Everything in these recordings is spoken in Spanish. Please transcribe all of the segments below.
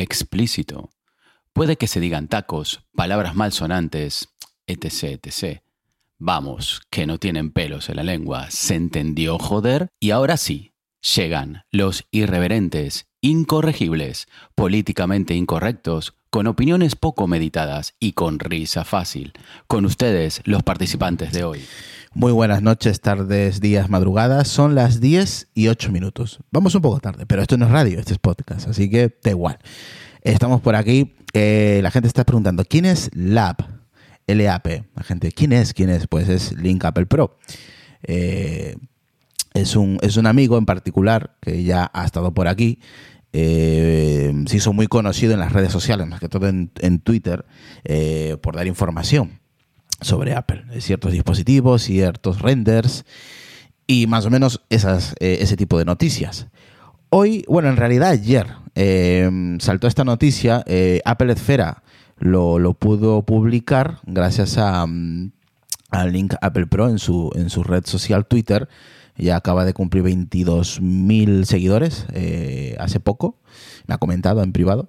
explícito. Puede que se digan tacos, palabras malsonantes, etc, etc. Vamos, que no tienen pelos en la lengua. ¿Se entendió, joder? Y ahora sí, llegan los irreverentes, incorregibles, políticamente incorrectos, con opiniones poco meditadas y con risa fácil. Con ustedes, los participantes de hoy. Muy buenas noches, tardes, días, madrugadas. Son las 10 y 8 minutos. Vamos un poco tarde, pero esto no es radio, este es podcast, así que da igual. Estamos por aquí. Eh, la gente está preguntando, ¿quién es LAP? LAP. La gente, ¿quién es? ¿Quién es? Pues es Link Apple Pro. Eh, es, un, es un amigo en particular que ya ha estado por aquí. Eh, se hizo muy conocido en las redes sociales, más que todo en, Twitter, por dar información sobre Apple, ciertos dispositivos, ciertos renders y más o menos eh, ese tipo de noticias. Hoy, bueno, en realidad ayer em, saltó esta noticia, eh, Apple Esfera lo, lo, pudo publicar gracias a, mm, al link Apple Pro en su, en su red social Twitter. Ya acaba de cumplir 22.000 seguidores eh, hace poco. Me ha comentado en privado.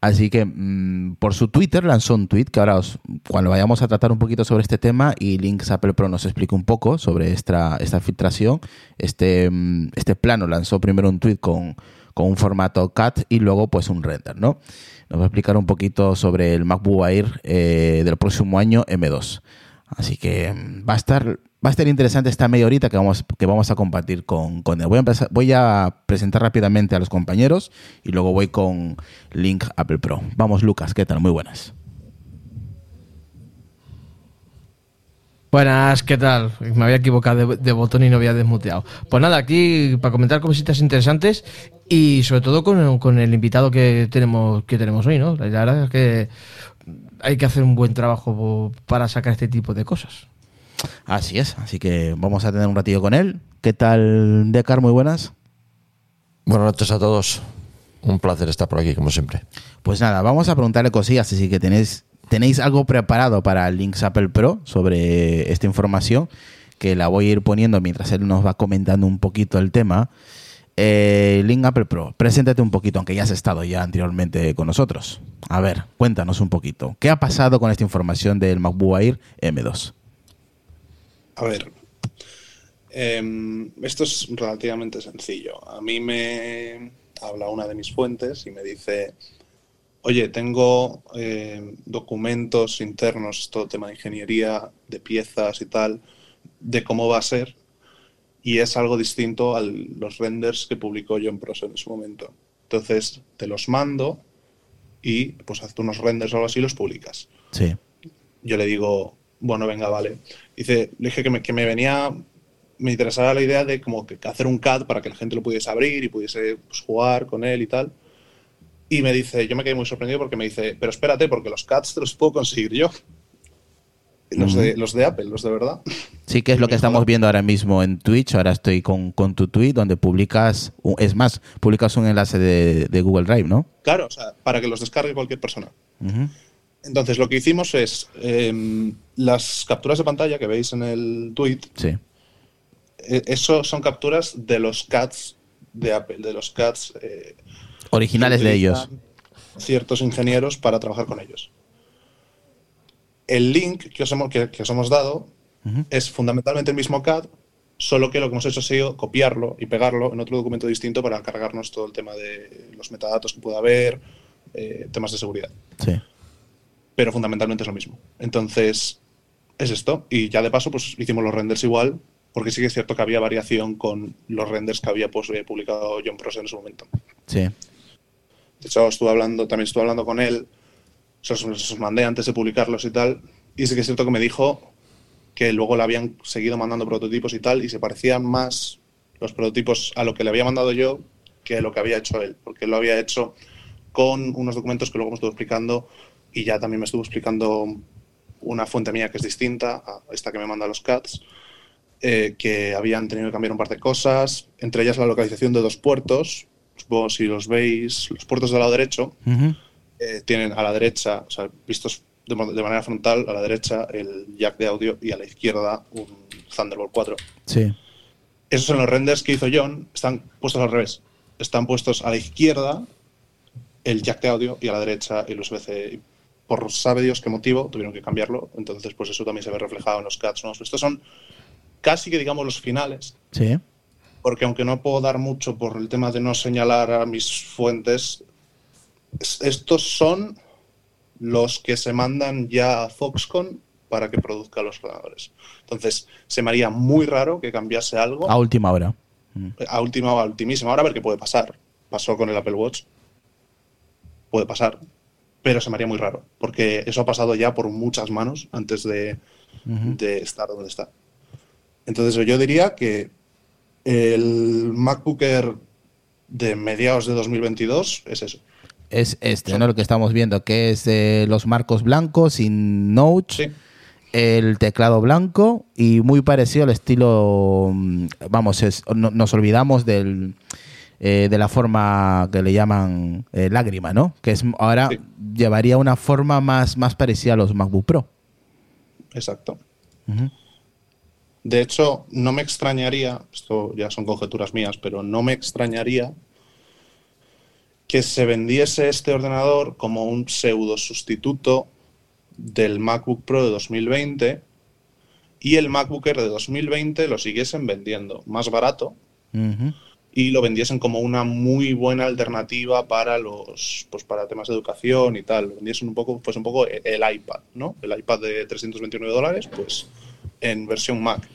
Así que mm, por su Twitter lanzó un tweet que ahora os, cuando vayamos a tratar un poquito sobre este tema y Links Apple Pro nos explique un poco sobre esta, esta filtración, este, mm, este plano lanzó primero un tweet con, con un formato CAT y luego pues un render, ¿no? Nos va a explicar un poquito sobre el MacBook Air eh, del próximo año M2. Así que mm, va a estar va a estar interesante esta media horita que vamos, que vamos a compartir con, con él. Voy a, presentar rápidamente a los compañeros y luego voy con Link Apple Pro. Vamos, Lucas, ¿qué tal? Muy buenas. Buenas, ¿qué tal? Me había equivocado de, botón y no había desmuteado. Pues nada, aquí para comentar cositas interesantes y sobre todo con, con el invitado que tenemos, que tenemos hoy, ¿no? La verdad es que hay que hacer un buen trabajo para sacar este tipo de cosas. Así es, así que vamos a tener un ratillo con él. ¿Qué tal, Decar? Muy buenas. Buenas noches a todos. Un placer estar por aquí, como siempre. Pues nada, vamos a preguntarle cosillas, así que tenéis, tenéis algo preparado para Links Apple Pro sobre esta información, que la voy a ir poniendo mientras él nos va comentando un poquito el tema. Eh, Link Apple Pro, preséntate un poquito, aunque ya has estado ya anteriormente con nosotros. A ver, cuéntanos un poquito. ¿Qué ha pasado con esta información del MacBook Air M2? A ver, em, esto es relativamente sencillo. A mí me habla una de mis fuentes y me dice, oye, tengo em, documentos internos, todo tema de ingeniería, de piezas y tal, de cómo va a ser. Y es algo distinto a los renders que publicó John Pros en su momento. Entonces, te los mando y pues haz unos renders o algo así y los publicas. Sí. Yo le digo, bueno, venga, vale. Dice, le dije que me, que me venía, me interesaba la idea de como que hacer un CAD para que la gente lo pudiese abrir y pudiese pues, jugar con él y tal. Y me dice, yo me quedé muy sorprendido porque me dice, pero espérate, porque los CADs te los puedo conseguir yo. Los, de, los de Apple, los de verdad. Sí, que es lo que estamos viendo ahora mismo en Twitch. Ahora estoy con, con tu tweet donde publicas, es más, publicas un enlace de, de, Google Drive, ¿no? Claro, o sea, para que los descargue cualquier persona. Entonces, lo que hicimos es em, las capturas de pantalla que veis en el tweet, Sí. eh, eso son capturas de los CADs de Apple, de los CADs eh, Originales de ellos. Ciertos ingenieros para trabajar con ellos. El link que os hemos, que, que os hemos dado Es fundamentalmente el mismo CAD, solo que lo que hemos hecho ha sido copiarlo y pegarlo en otro documento distinto para cargarnos todo el tema de los metadatos que pueda haber, eh, temas de seguridad. Sí. Pero fundamentalmente es lo mismo. Entonces, es esto. Y ya de paso, pues hicimos los renders igual, porque sí que es cierto que había variación con los renders que había pues, eh, publicado John Prosser en su momento. Sí. De hecho, estuve hablando, también estuve hablando con él, se los mandé antes de publicarlos y tal, y sí que es cierto que me dijo que luego le habían seguido mandando prototipos y tal, y se parecían más los prototipos a lo que le había mandado yo que lo que había hecho él, porque él lo había hecho con unos documentos que luego me estuvo explicando y ya también me estuvo explicando una fuente mía que es distinta a esta que me manda los CATs, eh, que habían tenido que cambiar un par de cosas, entre ellas la localización de dos puertos. Supongo si los veis, los puertos del lado derecho eh, tienen a la derecha, o sea, vistos de, manera frontal, a la derecha el jack de audio y a la izquierda un Thunderbolt 4. Sí. Esos son los renders que hizo John, están puestos al revés. Están puestos a la izquierda el jack de audio y a la derecha el USB-C. Por sabe Dios qué motivo tuvieron que cambiarlo, entonces pues eso también se ve reflejado en los CADs nuevos. Estos son casi que digamos los finales, Sí. porque aunque no puedo dar mucho por el tema de no señalar a mis fuentes, es- estos son los que se mandan ya a Foxconn para que produzca los ordenadores. Entonces, se me haría muy raro que cambiase algo A última hora. a última o a ultimísima hora qué puede pasar. Pasó con el Apple Watch. Puede pasar. Pero se me haría muy raro. Porque eso ha pasado ya por muchas manos antes de, de estar donde está. Entonces yo diría que el MacBook Air de mediados de 2022 es eso. Es este, ¿no? Lo que estamos viendo, que es eh, los marcos blancos sin notes, Sí. el teclado blanco y muy parecido al estilo, mm, vamos, es- no- nos olvidamos del, eh, de la forma que le llaman eh, lágrima, ¿no? Que es ahora Sí. llevaría una forma más, más parecida a los MacBook Pro. Exacto. De hecho, no me extrañaría, esto ya son conjeturas mías, pero no me extrañaría que se vendiese este ordenador como un pseudo sustituto del MacBook Pro de 2020 y el MacBook Air de 2020 lo siguiesen vendiendo más barato y lo vendiesen como una muy buena alternativa para los pues para temas de educación y tal. Lo vendiesen un poco, pues un poco el iPad, ¿no? El iPad de 329 dólares, pues en versión Mac.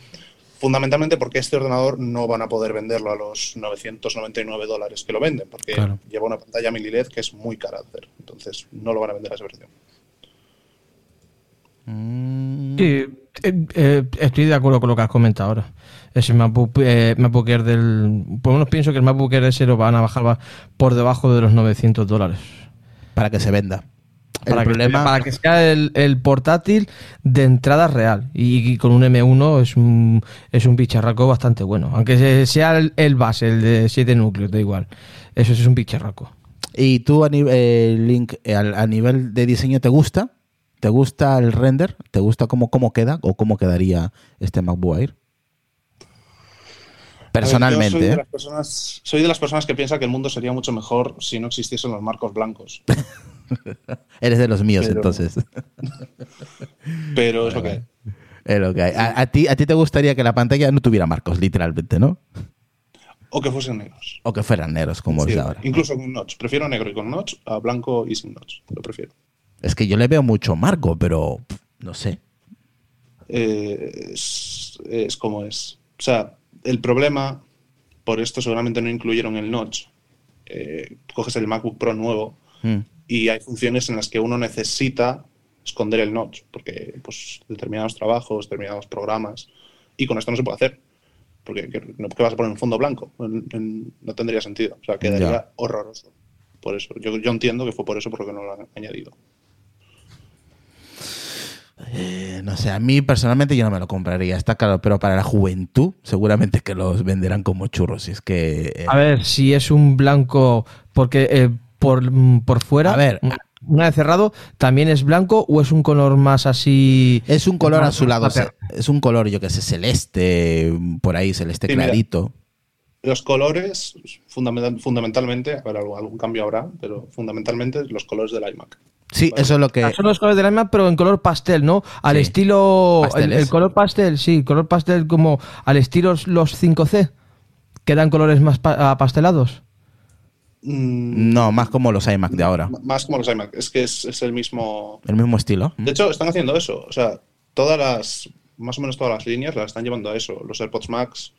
Fundamentalmente porque este ordenador no van a poder venderlo a los 999 dólares que lo venden, porque Claro. lleva una pantalla mini LED que es muy cara de hacer. Entonces no lo van a vender a esa versión. Mm. Sí, eh, eh, estoy de acuerdo con lo que has comentado ahora. Ese MacBook, eh, MacBook Air del. Por lo menos pienso que el MacBook Air ese lo van a bajar va por debajo de los 900 dólares. Para que se venda. El Para, problema, que, para que sea el, el portátil de entrada real. Y, y con un M1 es un, es un bicharraco bastante bueno. Aunque se- sea el, el base, el de 7 núcleos, da igual. Eso es un bicharraco. ¿Y tú a nivel, Link, eh, a nivel de diseño te gusta? ¿Te gusta el render? ¿Te gusta cómo, cómo queda o cómo quedaría este MacBook Air? Ver, Personalmente, soy, de ¿eh? las personas, soy de las personas que piensa que el mundo sería mucho mejor si no existiesen los marcos blancos. eres de los míos pero- entonces. Pero es lo que hay. Es lo que hay. A, a ti, a ti te gustaría que la pantalla no tuviera marcos, literalmente, ¿no? O que fuesen negros. O que fueran negros, como Sí, es ahora. incluso con notch. Prefiero negro y con notch a blanco y sin notch. Lo prefiero. Es que yo le veo mucho marco, pero pff, no sé. Eh, es, es como es. O sea, el problema, por esto seguramente no incluyeron el notch. Eh, coges el MacBook Pro nuevo Mm. Y hay funciones en las que uno necesita esconder el notch, porque pues determinados trabajos, determinados programas, y con esto no se puede hacer. Porque ¿qué, no- ¿qué vas a poner un fondo blanco? En- en- no tendría sentido. O sea, quedaría Ya. horroroso. Por eso. Yo, yo entiendo que fue por eso por lo que no lo han añadido. Eh, no sé, a mí personalmente yo no me lo compraría, está claro, pero para la juventud seguramente que los venderán como churros. Y es que. eh, A ver, si es un blanco. Porque eh, por, por fuera. A ver, mm, una vez cerrado, ¿también es blanco o es un color más así? Es un color azulado, pater- es un color, yo que sé, celeste, por ahí, celeste Sí, mira. clarito. Los colores, fundamental- fundamentalmente, a ver, algún, cambio habrá, pero fundamentalmente los colores del iMac. Sí, eso es lo que... Ah, Son los colores del iMac, pero en color pastel, ¿no? Al Sí. estilo. El, color pastel, sí, color pastel como al estilo los 5C, que dan colores más pa- apastelados. Mm, No, más como los iMac de ahora. Más como los iMac, es que es, es el mismo. El mismo estilo. De hecho, están haciendo eso. O sea, todas las. Más o menos todas las líneas las están llevando a eso. Los AirPods Max,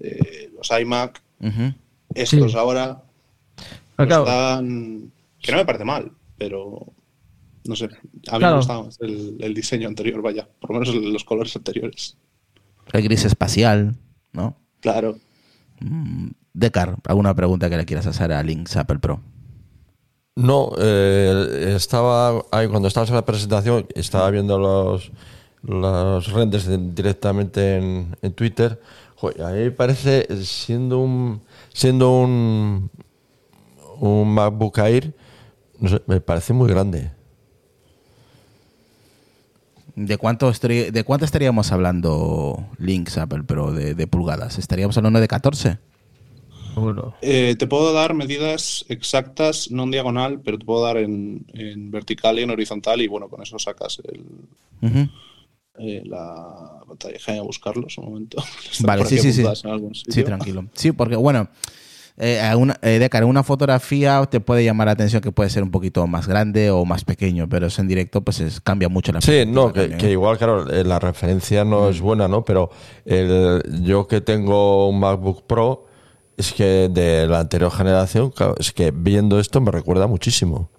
eh, los iMac, estos Sí. ahora. Claro, están- Que no me parece mal, pero. No sé. A mí Claro. me gustaba más el, el diseño anterior, vaya. Por lo menos los colores anteriores. El gris espacial, ¿no? Claro. Decar, ¿alguna pregunta que le quieras hacer a Lynx Apple Pro? No, eh, estaba ahí cuando estabas en la presentación, estaba viendo los, los renders de- directamente en, en Twitter. Joder, a mí me parece, siendo un, siendo un, un MacBook Air, no sé, me parece muy grande. ¿De cuánto, estri- ¿De cuánto estaríamos hablando Lynx Apple Pro de, de pulgadas? ¿Estaríamos hablando de 14? Seguro. Eh, te puedo dar medidas exactas, no en diagonal, pero te puedo dar en, en vertical y en horizontal. Y bueno, con eso sacas el, Ujú. eh, la pantalla. Déjame buscarlos un momento. Vale, sí, sí, sí. Sí, tranquilo. Sí, porque bueno, eh, a una, eh, Decar, una fotografía te puede llamar la atención que puede ser un poquito más grande o más pequeño, pero eso en directo pues es- cambia mucho la Sí, no, que, también, que igual, claro, eh, la referencia no es buena, ¿no? Pero el, yo que tengo un MacBook Pro, es que de la anterior generación, claro, es que viendo esto me recuerda muchísimo.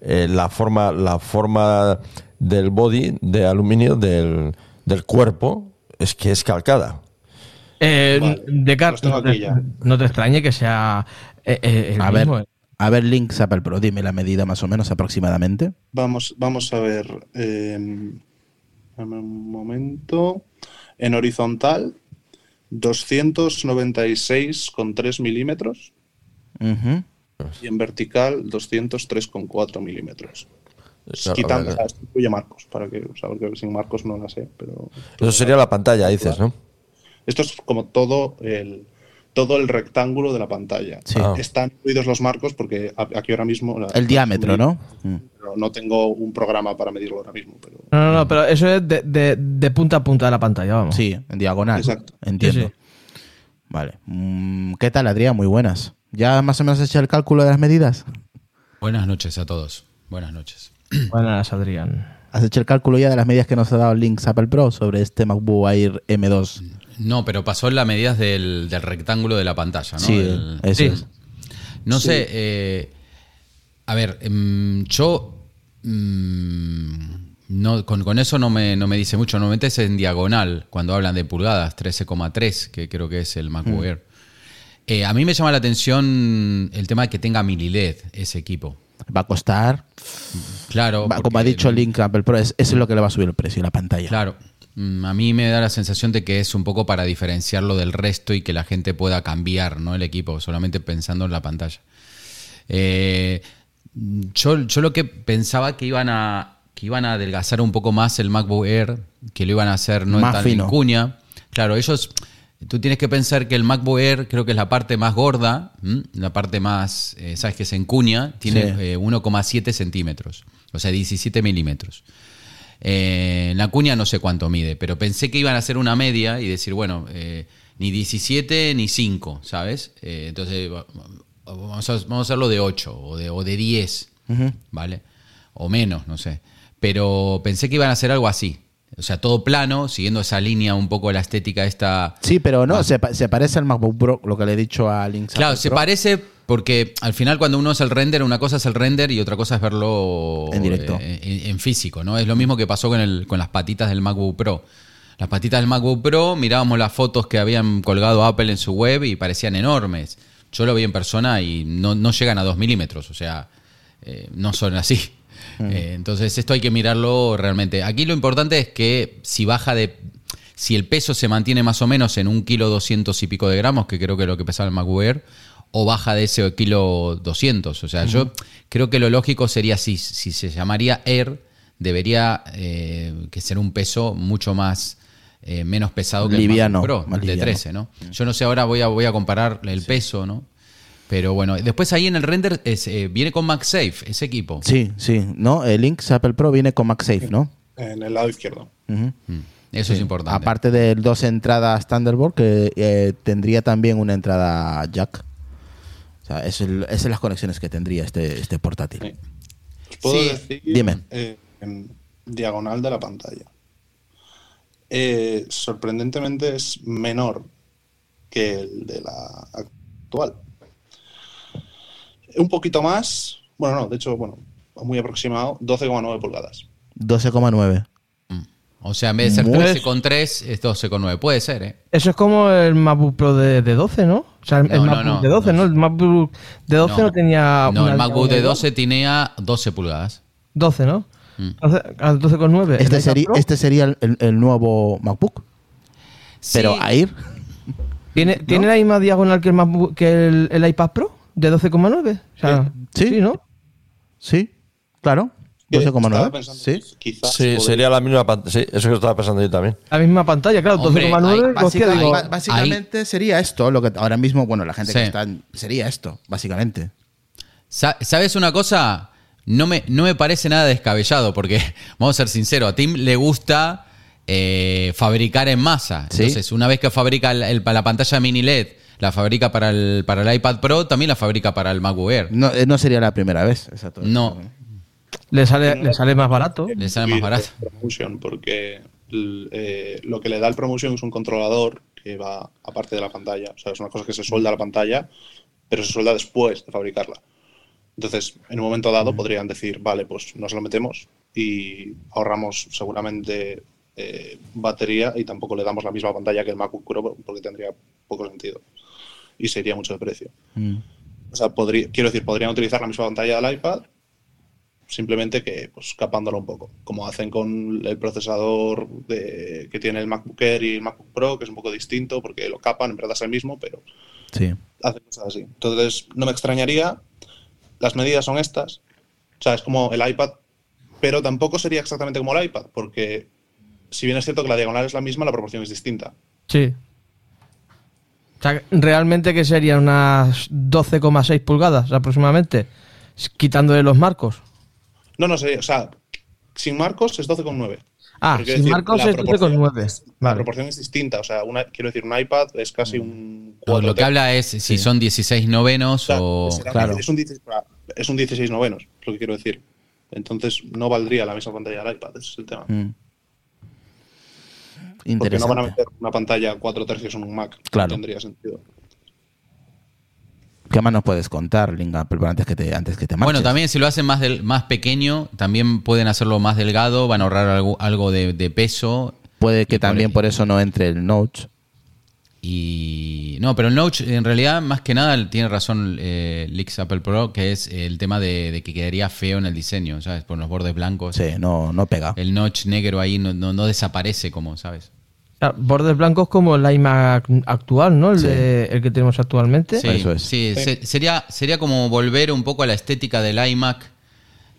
Eh, la, forma, la forma del body de aluminio del, del cuerpo es que es calcada. Eh, Vale, Decar, los tengo no, te, ya. no te extrañe que sea eh, eh, el A mismo. ver, a ver, Lynx Apple Pro, dime la medida más o menos aproximadamente. Vamos, vamos a ver. eh, dame un momento. En horizontal, 296,3 milímetros. Ujú. Y en vertical, 203,4 milímetros. Quitando, incluye marcos, para que, o sea, porque sin marcos no la sé, pero. Eso sería la pantalla, dices, ¿no? Esto es como todo el, todo el rectángulo de la pantalla. Sí. Ah. Están incluidos los marcos porque aquí ahora mismo. El diámetro, ¿no? Mm. Pero no tengo un programa para medirlo ahora mismo. Pero No, no, no, pero eso es de, de- de punta a punta de la pantalla, vamos. Sí, en diagonal. Exacto. Entiendo. Sí, sí. Vale. Mm, ¿Qué tal, Adrián? Muy buenas. ¿Ya más o menos has hecho el cálculo de las medidas? Buenas noches a todos. Buenas noches. Buenas, Adrián. ¿Has hecho el cálculo ya de las medidas que nos ha dado Lynx Apple Pro sobre este MacBook Air M2? No, pero pasó las medidas del, del rectángulo de la pantalla, ¿no? Sí, eso Sí. es. No sé, eh, a ver, em, yo mm, no, con, con eso no me, no me dice mucho. Normalmente es en diagonal, cuando hablan de pulgadas, 13,3, que creo que es el MacBook Air. Eh, a mí me llama la atención el tema de que tenga mini LED ese equipo. Va a costar, Claro. va- como ha dicho Lynx Apple Pro, es- eso es lo que le va a subir el precio, la pantalla. Claro. Mm, A mí me da la sensación de que es un poco para diferenciarlo del resto y que la gente pueda cambiar ¿no? el equipo, solamente pensando en la pantalla. Eh, yo, yo lo que pensaba que iban a que iban a adelgazar un poco más el MacBook Air, que lo iban a hacer no Más tan fino. en cuña. Claro, ellos, tú tienes que pensar que el MacBook Air creo que es la parte más gorda, ¿m? la parte más, eh, sabes que es en cuña, tiene Sí. eh, 1,7 centímetros, o sea, 17 milímetros. Eh, la cuña no sé cuánto mide, pero pensé que iban a hacer una media y decir, bueno, eh, ni 17 ni 5, ¿sabes? Eh, entonces va- vamos a, vamos a hacerlo de 8 o de, o de 10, ¿vale? O menos, no sé. Pero pensé que iban a hacer algo así. O sea, todo plano, siguiendo esa línea un poco la estética esta... Sí, pero no, se, se parece al MacBook Pro, lo que le he dicho a Lynx Claro, se Pro. parece porque al final cuando uno hace el render, una cosa es el render y otra cosa es verlo En directo. eh, en, en físico, ¿no? Es lo mismo que pasó con, el, con las patitas del MacBook Pro. Las patitas del MacBook Pro, mirábamos las fotos que habían colgado Apple en su web y parecían enormes. Yo lo vi en persona y no, no llegan a 2 milímetros, o sea, eh, no son así. Eh, entonces esto hay que mirarlo realmente. Aquí lo importante es que si baja de... Si el peso se mantiene más o menos en un kilo doscientos y pico de gramos, que creo que es lo que pesaba el MacBook Air, o baja de ese kilo 200. O sea, yo creo que lo lógico sería, si, si se llamaría Air, debería eh, que ser un peso mucho más... eh, menos pesado que Liviano, el Pro, más el de liviano. 13, ¿no? Yo no sé, ahora voy a, voy a comparar el peso, ¿no? Pero bueno, después ahí en el render es, eh, viene con MagSafe, ese equipo. Sí, sí, ¿no? El Lynx Apple Pro viene con MagSafe, ¿no? En el lado izquierdo. Mm, Eso es importante. Aparte de dos entradas Thunderbolt, que eh, tendría también una entrada jack. O sea, es el- esas son las conexiones que tendría este, este portátil. Sí. Puedo Sí, decir dime. eh, en diagonal de la pantalla. Eh, sorprendentemente es menor que el de la actual. Un poquito más, bueno, no, de hecho, bueno, muy aproximado, 12,9 pulgadas. 12,9. O sea, en vez de ser Muy- 13,3 es 12,9. Puede ser, ¿eh? Eso es como el MacBook Pro de, de 12, ¿no? O sea, el, No, el no, MacBook no, de 12, no. ¿no? El MacBook de 12 no, tenía. No, el MacBook de diagonal 12 tenía 12 pulgadas. 12, ¿no? Mm. Entonces, al 12,9. ¿El Este iPad sería, Pro? este sería el, el- el nuevo MacBook. Pero Sí. Air, ¿Tiene, ¿Tiene la misma diagonal que el, MacBook- que el, el iPad Pro? ¿De 12,9? O sea, Sí. sí, ¿no? sí, claro. Estaba 12,9. pensando, Sí. Quizás Sí, podría- sería la misma pantalla. Sí, eso que estaba pensando yo también. La misma pantalla, claro, Hombre, 12,9. hay- hostia, Básica- digo, ba- básicamente sería esto, lo que ahora mismo, bueno, la gente Sí. que está sería esto, básicamente. Sa- ¿Sabes una cosa? No me, no me parece nada descabellado, porque, vamos a ser sinceros, a Tim le gusta eh, fabricar en masa. Sí. Entonces, una vez que fabrica el- el- la pantalla mini LED, la fabrica para el, para el iPad Pro, también la fabrica para el MacBook Air. No, eh, no sería la primera vez. Exacto. No. Le, sale, le sale más barato. Le sale más barato. Promotion, porque eh, lo que le da el Promotion es un controlador que va aparte de la pantalla. O sea, es una cosa que se solda a la pantalla, pero se solda después de fabricarla. Entonces, en un momento dado podrían decir, vale, pues nos lo metemos y ahorramos seguramente eh, batería y tampoco le damos la misma pantalla que el MacBook Pro porque tendría poco sentido y sería mucho de precio. Mm. O sea, podría, quiero decir, podrían utilizar la misma pantalla del iPad, simplemente que pues capándolo un poco, como hacen con el procesador de- que tiene el MacBook Air y el MacBook Pro, que es un poco distinto porque lo capan, en verdad es el mismo, pero Sí. hacen cosas así. Entonces, no me extrañaría, las medidas son estas, o sea, es como el iPad, pero tampoco sería exactamente como el iPad, porque si bien es cierto que la diagonal es la misma, la proporción es distinta. Sí. O sea, realmente que serían unas 12,6 pulgadas aproximadamente, quitándole los marcos. No, no sería, o sea, sin marcos es 12,9. Ah, sin decir, marcos es proporción 12,9. es- La Vale. proporción es distinta. O sea, una, quiero decir, un iPad es casi un. Lo, que habla es si son 16 novenos o sea, o... claro. es, un, 16 es un 16 novenos, es lo que quiero decir. Entonces, no valdría la misma pantalla del iPad, ese es el tema. Mm. Porque no van a meter una pantalla 4 tercios en un Mac. Claro. No tendría sentido. ¿Qué más nos puedes contar, Linga, antes que te, antes que te marches? Bueno, también si lo hacen más, del, más pequeño, también pueden hacerlo más delgado, van a ahorrar algo, algo de, de peso. Puede que por también por eso no entre el Note. Y no, pero el Note en realidad más que nada tiene razón eh, Lix Apple Pro, que es el tema de, de que quedaría feo en el diseño, ¿sabes? Por los bordes blancos. Sí, no, no pega. El notch negro ahí no, no, no desaparece como, ¿sabes? Bordes blancos como el iMac actual, ¿no? El, Sí. de- el que tenemos actualmente. Sí, Eso es. sí, se- sería, sería como volver un poco a la estética del iMac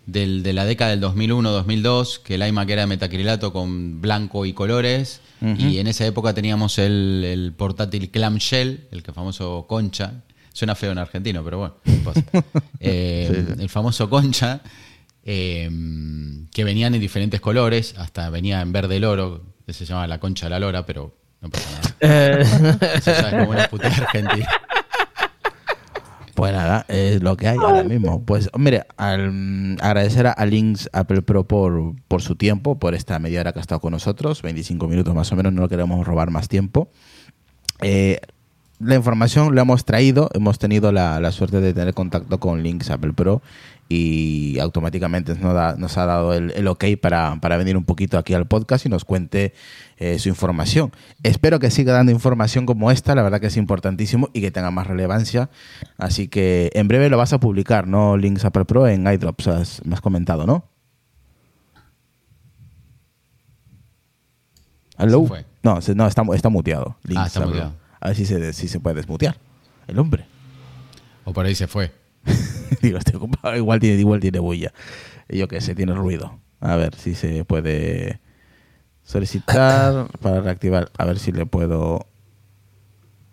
del, de la década del 2001-2002, que el iMac era de metacrilato con blanco y colores, y en esa época teníamos el, el portátil clamshell, el que famoso concha, suena feo en argentino, pero bueno, pasa. Eh, el famoso concha, eh, que venían en diferentes colores, hasta venía en verde el oro, se llamaba la concha de la lora, pero no pasa nada. Eh, Eso ya es como una puta argentina. Pues nada, es lo que hay ahora mismo. Pues mire, al- agradecer a, Lynx Apple Pro por, por su tiempo, por esta media hora que ha estado con nosotros, 25 minutos más o menos, no lo queremos robar más tiempo. Eh, la información la hemos traído, hemos tenido la, la suerte de tener contacto con Lynx Apple Pro y automáticamente nos, da- nos ha dado el, el ok para, para venir un poquito aquí al podcast y nos cuente eh, su información. Espero que siga dando información como esta, la verdad que es importantísimo y que tenga más relevancia. Así que en breve lo vas a publicar, ¿no? Lynx Apple Pro en iDrops, has- me has comentado, ¿no? ¿Aló? No, no está, está muteado. Ah, está muteado. A ver si se, si se puede desmutear el hombre. O por ahí se fue. Digo, estoy ocupado, igual tiene, igual tiene bulla. Yo qué sé, tiene ruido. A ver si se puede solicitar para reactivar. A ver si le puedo.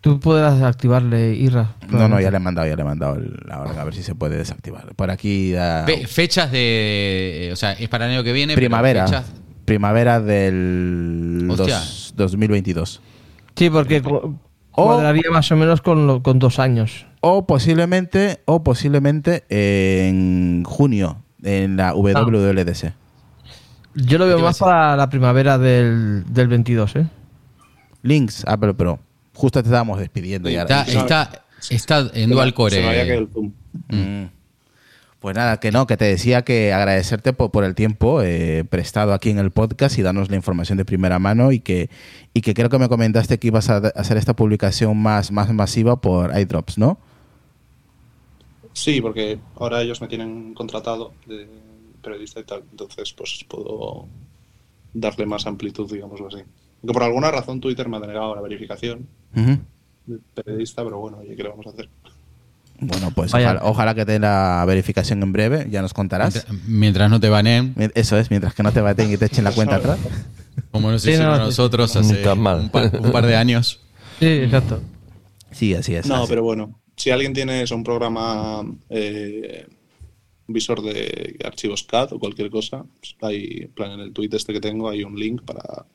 Tú podrás activarle Irra. No, no, ya le he mandado, ya le he mandado el- la orden, a ver si se puede desactivar. Por aquí da Fe- fechas de. O sea, es para el año que viene. primavera. fechas- Primavera del dos- 2022. Sí, porque cu- cuadraría más o menos con, lo- con dos años. O posiblemente, o posiblemente en junio, en la WWDC. Yo lo veo más para la primavera del, del 22, ¿eh? Links Apple Pro. Justo te estábamos despidiendo ya. Está, está, está en dual core. Se me había caído el zoom. Mm. Pues nada, que no, que te decía que agradecerte por, por el tiempo eh, prestado aquí en el podcast y darnos la información de primera mano y que, y que creo que me comentaste que ibas a a hacer esta publicación más, más masiva por iDrops, ¿no? Sí, porque ahora ellos me tienen contratado de periodista y tal, entonces pues puedo darle más amplitud, digámoslo así. Aunque por alguna razón Twitter me ha denegado la verificación de periodista, pero bueno, oye, ¿qué le vamos a hacer? Bueno, pues ojalá, ojalá que te la verificación en breve, ya nos contarás. Mientras, mientras no te baneen, Eso es, mientras que no te baten y te echen la cuenta atrás. como nos Sí, hicieron no, nosotros hace un par, un par de años. Sí, exacto. Sí, así es. No, así. pero bueno, si alguien tiene eso, un programa eh, visor de archivos CAD o cualquier cosa, pues hay, en plan, en el tweet este que tengo hay un link para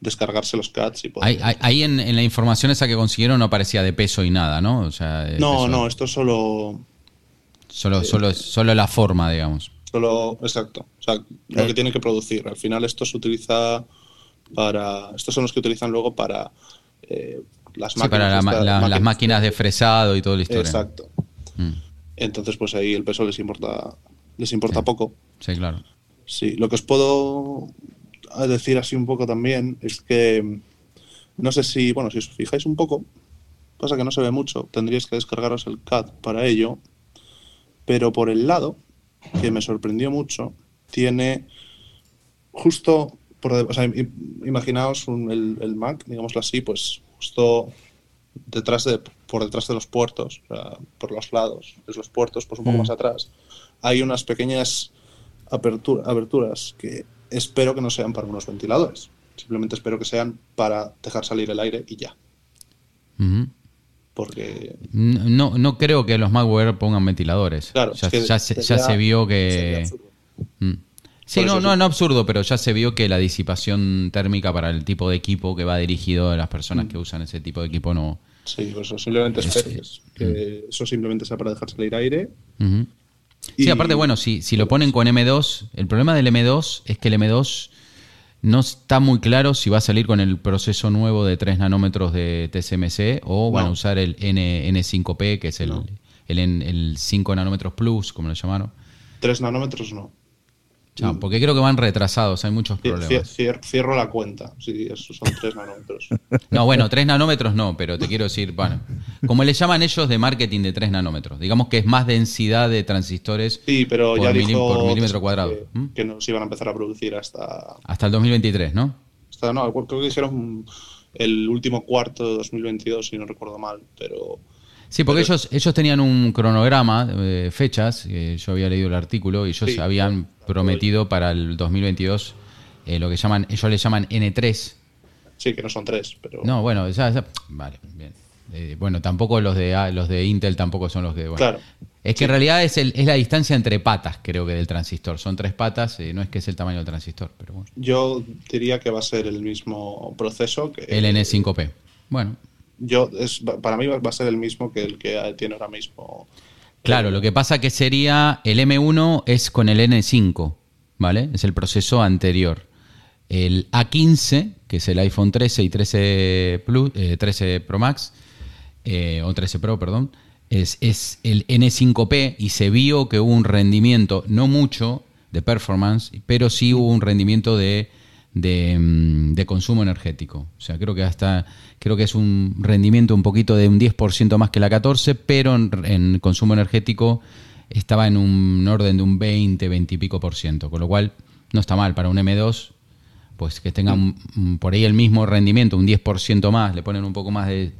descargarse los CADs y poder... Ahí, en, en la información esa que consiguieron no aparecía de peso y nada, ¿no? O sea, de no, peso- no, esto es solo Solo, solo, solo la forma, digamos. Solo, exacto. O sea, lo Eh. que tiene que producir. Al final esto se utiliza para... Estos son los que utilizan luego para eh, las Sí, máquinas. para la ma- estas- la- las máquinas de fresado y todo la historia. Exacto. Mm, Entonces, pues ahí el peso les importa, les importa poco. sí, claro. Sí, lo que os puedo decir así un poco también es que no sé si, bueno, si os fijáis un poco, pasa que no se ve mucho, tendríais que descargaros el CAD para ello, pero por el lado, que me sorprendió mucho, tiene justo, por, o sea, im- imaginaos un- el, el Mac, digámoslo así, pues justo detrás de, por detrás de los puertos, o sea, por los lados de los puertos, pues un poco Mm. más atrás, hay unas pequeñas apertura- aberturas que espero que no sean para unos ventiladores. Simplemente espero que sean para dejar salir el aire y ya. Ujú. Porque No, no creo que los MacBook pongan ventiladores. Claro, ya, es que ya se, ya se vio que. Mm. Sí, Por no, no, no absurdo, pero ya se vio que la disipación térmica para el tipo de equipo que va dirigido a las Mm. personas que usan ese tipo de equipo no. Sí, pues eso simplemente Es- que eso simplemente sea para dejar salir aire. Sí, Y- aparte, bueno, si, si lo ponen con M2, el problema del M2 es que el M2 no está muy claro si va a salir con el proceso nuevo de 3 nanómetros de TSMC o van a usar el N, N5P, que es el, No. el, N- el 5 nanómetros plus, como lo llamaron. 3 nanómetros no. O sea, porque creo que van retrasados, hay muchos problemas. cier- cierro la cuenta. Sí, esos son 3 nanómetros. No, bueno, 3 nanómetros no, pero te quiero decir, bueno, como le llaman ellos de marketing de 3 nanómetros, digamos que es más densidad de transistores Sí, pero por, ya mili- dijo por milímetro cuadrado. que, ¿Mm? que no se iban a empezar a producir hasta, Hasta el 2023, ¿no? hasta no, creo que dijeron el último cuarto de 2022, si no recuerdo mal, pero Sí, porque Pero- ellos, ellos tenían un cronograma, eh, fechas, eh, yo había leído el artículo, y ellos Sí, habían prometido para el 2022 eh, lo que llaman, ellos le llaman N3. sí, que no son 3, pero No, bueno, ya, ya- vale, bien. Eh, bueno, tampoco los de los de Intel tampoco son los que. bueno. claro. Es que en realidad es, el, es la distancia entre patas, creo que del transistor. Son tres patas, eh, no es que es el tamaño del transistor, pero bueno. Yo diría que va a ser el mismo proceso que El N5P. Bueno, Yo es, para mí va a ser el mismo que el que tiene ahora mismo. Claro, lo que pasa que sería el M1 es con el N5, ¿vale? Es el proceso anterior. El A15, que es el iPhone 13 y 13 Plus, eh, 13 Pro Max, eh, o 13 Pro, perdón, es, es el N5P y se vio que hubo un rendimiento, no mucho de performance, pero sí hubo un rendimiento de, de, mm, de consumo energético. O sea, creo que hasta creo que es un rendimiento un poquito de un 10% más que la 14, pero en, en consumo energético estaba en un orden de un 20, 20 y pico por ciento, con lo cual no está mal para un M2, pues que tengan mm, por ahí el mismo rendimiento, un 10% más, le ponen un poco más de,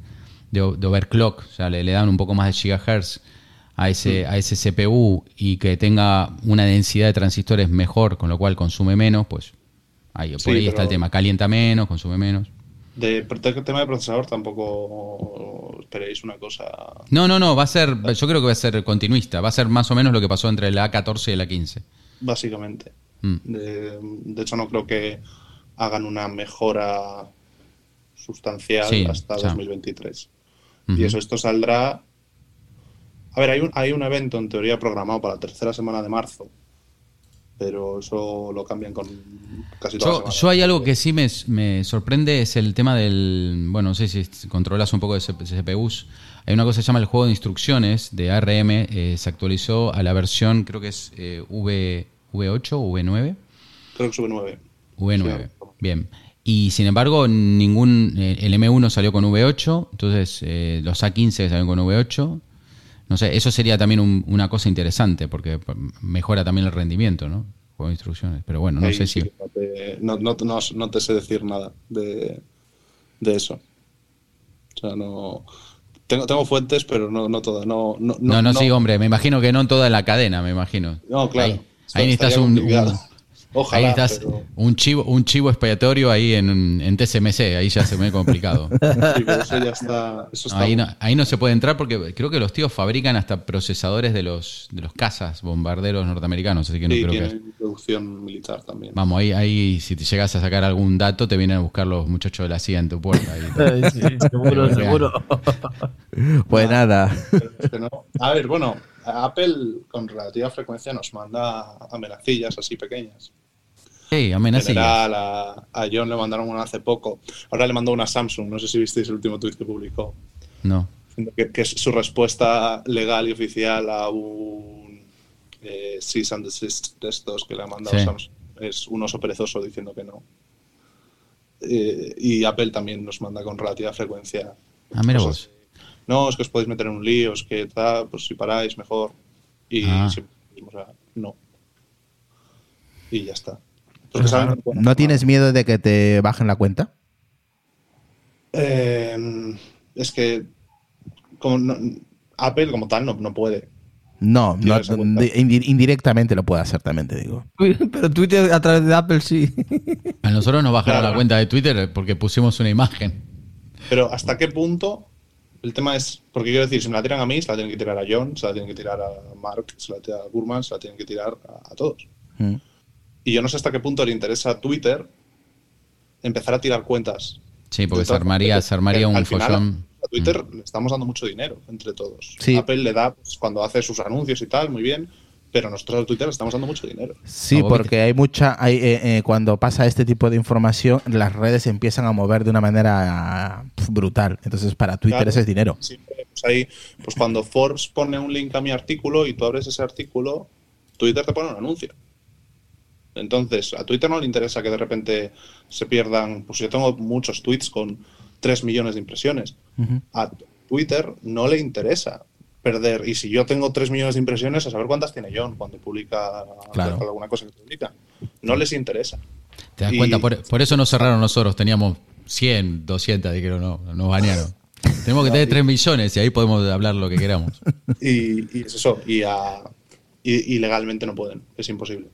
de o- de overclock, o sea, le, le dan un poco más de gigahertz a ese, a ese CPU y que tenga una densidad de transistores mejor, con lo cual consume menos, pues ahí, Sí, por ahí está el tema. Calienta menos, consume menos. De, de tema de procesador tampoco esperéis una cosa. No, no, no, va a ser, yo creo que va a ser continuista, va a ser más o menos lo que pasó entre la A14 y la 15. Básicamente. Mm. De, de hecho, no creo que hagan una mejora sustancial Sí, hasta sea. 2023. Ujú. Y eso, esto saldrá. A ver, hay un, hay un evento en teoría programado para la tercera semana de marzo, pero eso lo cambian con casi todas Yo, las yo hay algo que sí me, me sorprende, es el tema del, bueno, no sé si controlas un poco de CPUs. Hay una cosa que se llama el juego de instrucciones de ARM, eh, se actualizó a la versión, creo que es eh, v, V8 o V9. Creo que sube 9. V9, Sí. bien. Y sin embargo, ningún eh, el M1 salió con V8, entonces eh, los A15 salieron con V8. No sé, eso sería también un- una cosa interesante porque mejora también el rendimiento, ¿no? Juego de instrucciones. Pero bueno, no sé sí si. no te- no, no- no- no te sé decir nada de, de eso. O sea, no. Tengo, tengo fuentes, pero no, no todas. No, no, No, no, sí, hombre, me imagino que no en toda la cadena, me imagino. No, claro. Ahí, ahí necesitas un- Ojalá, ahí pero- un chivo, un chivo expiatorio ahí en, en TSMC, ahí ya se me ve complicado. Sí, pero eso ya está. Eso está Ahí no, ahí no se puede entrar porque creo que los tíos fabrican hasta procesadores de los de los cazas bombarderos norteamericanos, así que no sí, creo tiene que producción militar también. Vamos, ahí, ahí si te llegas a sacar algún dato te vienen a buscar los muchachos de la CIA en tu puerta. ahí. Sí, seguro, seguro. Pues nada. Pero es que no. A ver, bueno, Apple con relativa frecuencia nos manda amenazillas así pequeñas. Amenazillas. general, a, a John le mandaron una hace poco. Ahora le mandó una Samsung. No sé si visteis el último tweet que publicó. No. Que, que es su respuesta legal y oficial a un eh, cease and desist de estos que le ha mandado Sí. Samsung. Es un oso perezoso diciendo que no. Eh, y Apple también nos manda con relativa frecuencia. Ah, mira vos. no, es que os podéis meter en un lío, es que tal, pues si paráis mejor. Y Ah. siempre decimos, ah, no. Y ya está. ¿No tienes miedo de que te bajen la cuenta? Eh, es que como no- Apple como tal no, no puede. No, no indirectamente lo puede hacer, también te digo. Pero Twitter a través de Apple sí. A nosotros nos bajaron Claro. la cuenta de Twitter porque pusimos una imagen. Pero hasta qué punto el tema es, porque quiero decir, si me la tiran a mí, se la tienen que tirar a John, se la tienen que tirar a Mark, se la tiran a Gurman, se la tienen que tirar a, a todos. Mm. Y yo no sé hasta qué punto le interesa a Twitter empezar a tirar cuentas Sí, porque se armaría, se armaría un follón. A Twitter le estamos dando mucho dinero entre todos. Sí. Apple le da pues, cuando hace sus anuncios y tal, muy bien, pero nosotros a Twitter le estamos dando mucho dinero. Sí, Como porque hay mucha, hay, eh, eh, cuando pasa este tipo de información, las redes se empiezan a mover de una manera brutal. Entonces, para Twitter Claro. ese es dinero. Siempre, pues ahí, pues cuando Forbes pone un link a mi artículo y tú abres ese artículo, Twitter te pone un anuncio. Entonces, a Twitter no le interesa que de repente se pierdan. Pues yo tengo muchos tweets con 3 millones de impresiones. A Twitter no le interesa perder. Y si yo tengo 3 millones de impresiones, a saber cuántas tiene John cuando publica Claro. alguna cosa que publica. No les interesa. ¿Te das Y- cuenta? Por, por eso nos cerraron nosotros. Teníamos 100, 200, dijeron no, nos banearon. Tenemos que tener 3 millones y ahí podemos hablar lo que queramos. Y, y es eso. Y, a- y, y legalmente no pueden. Es imposible.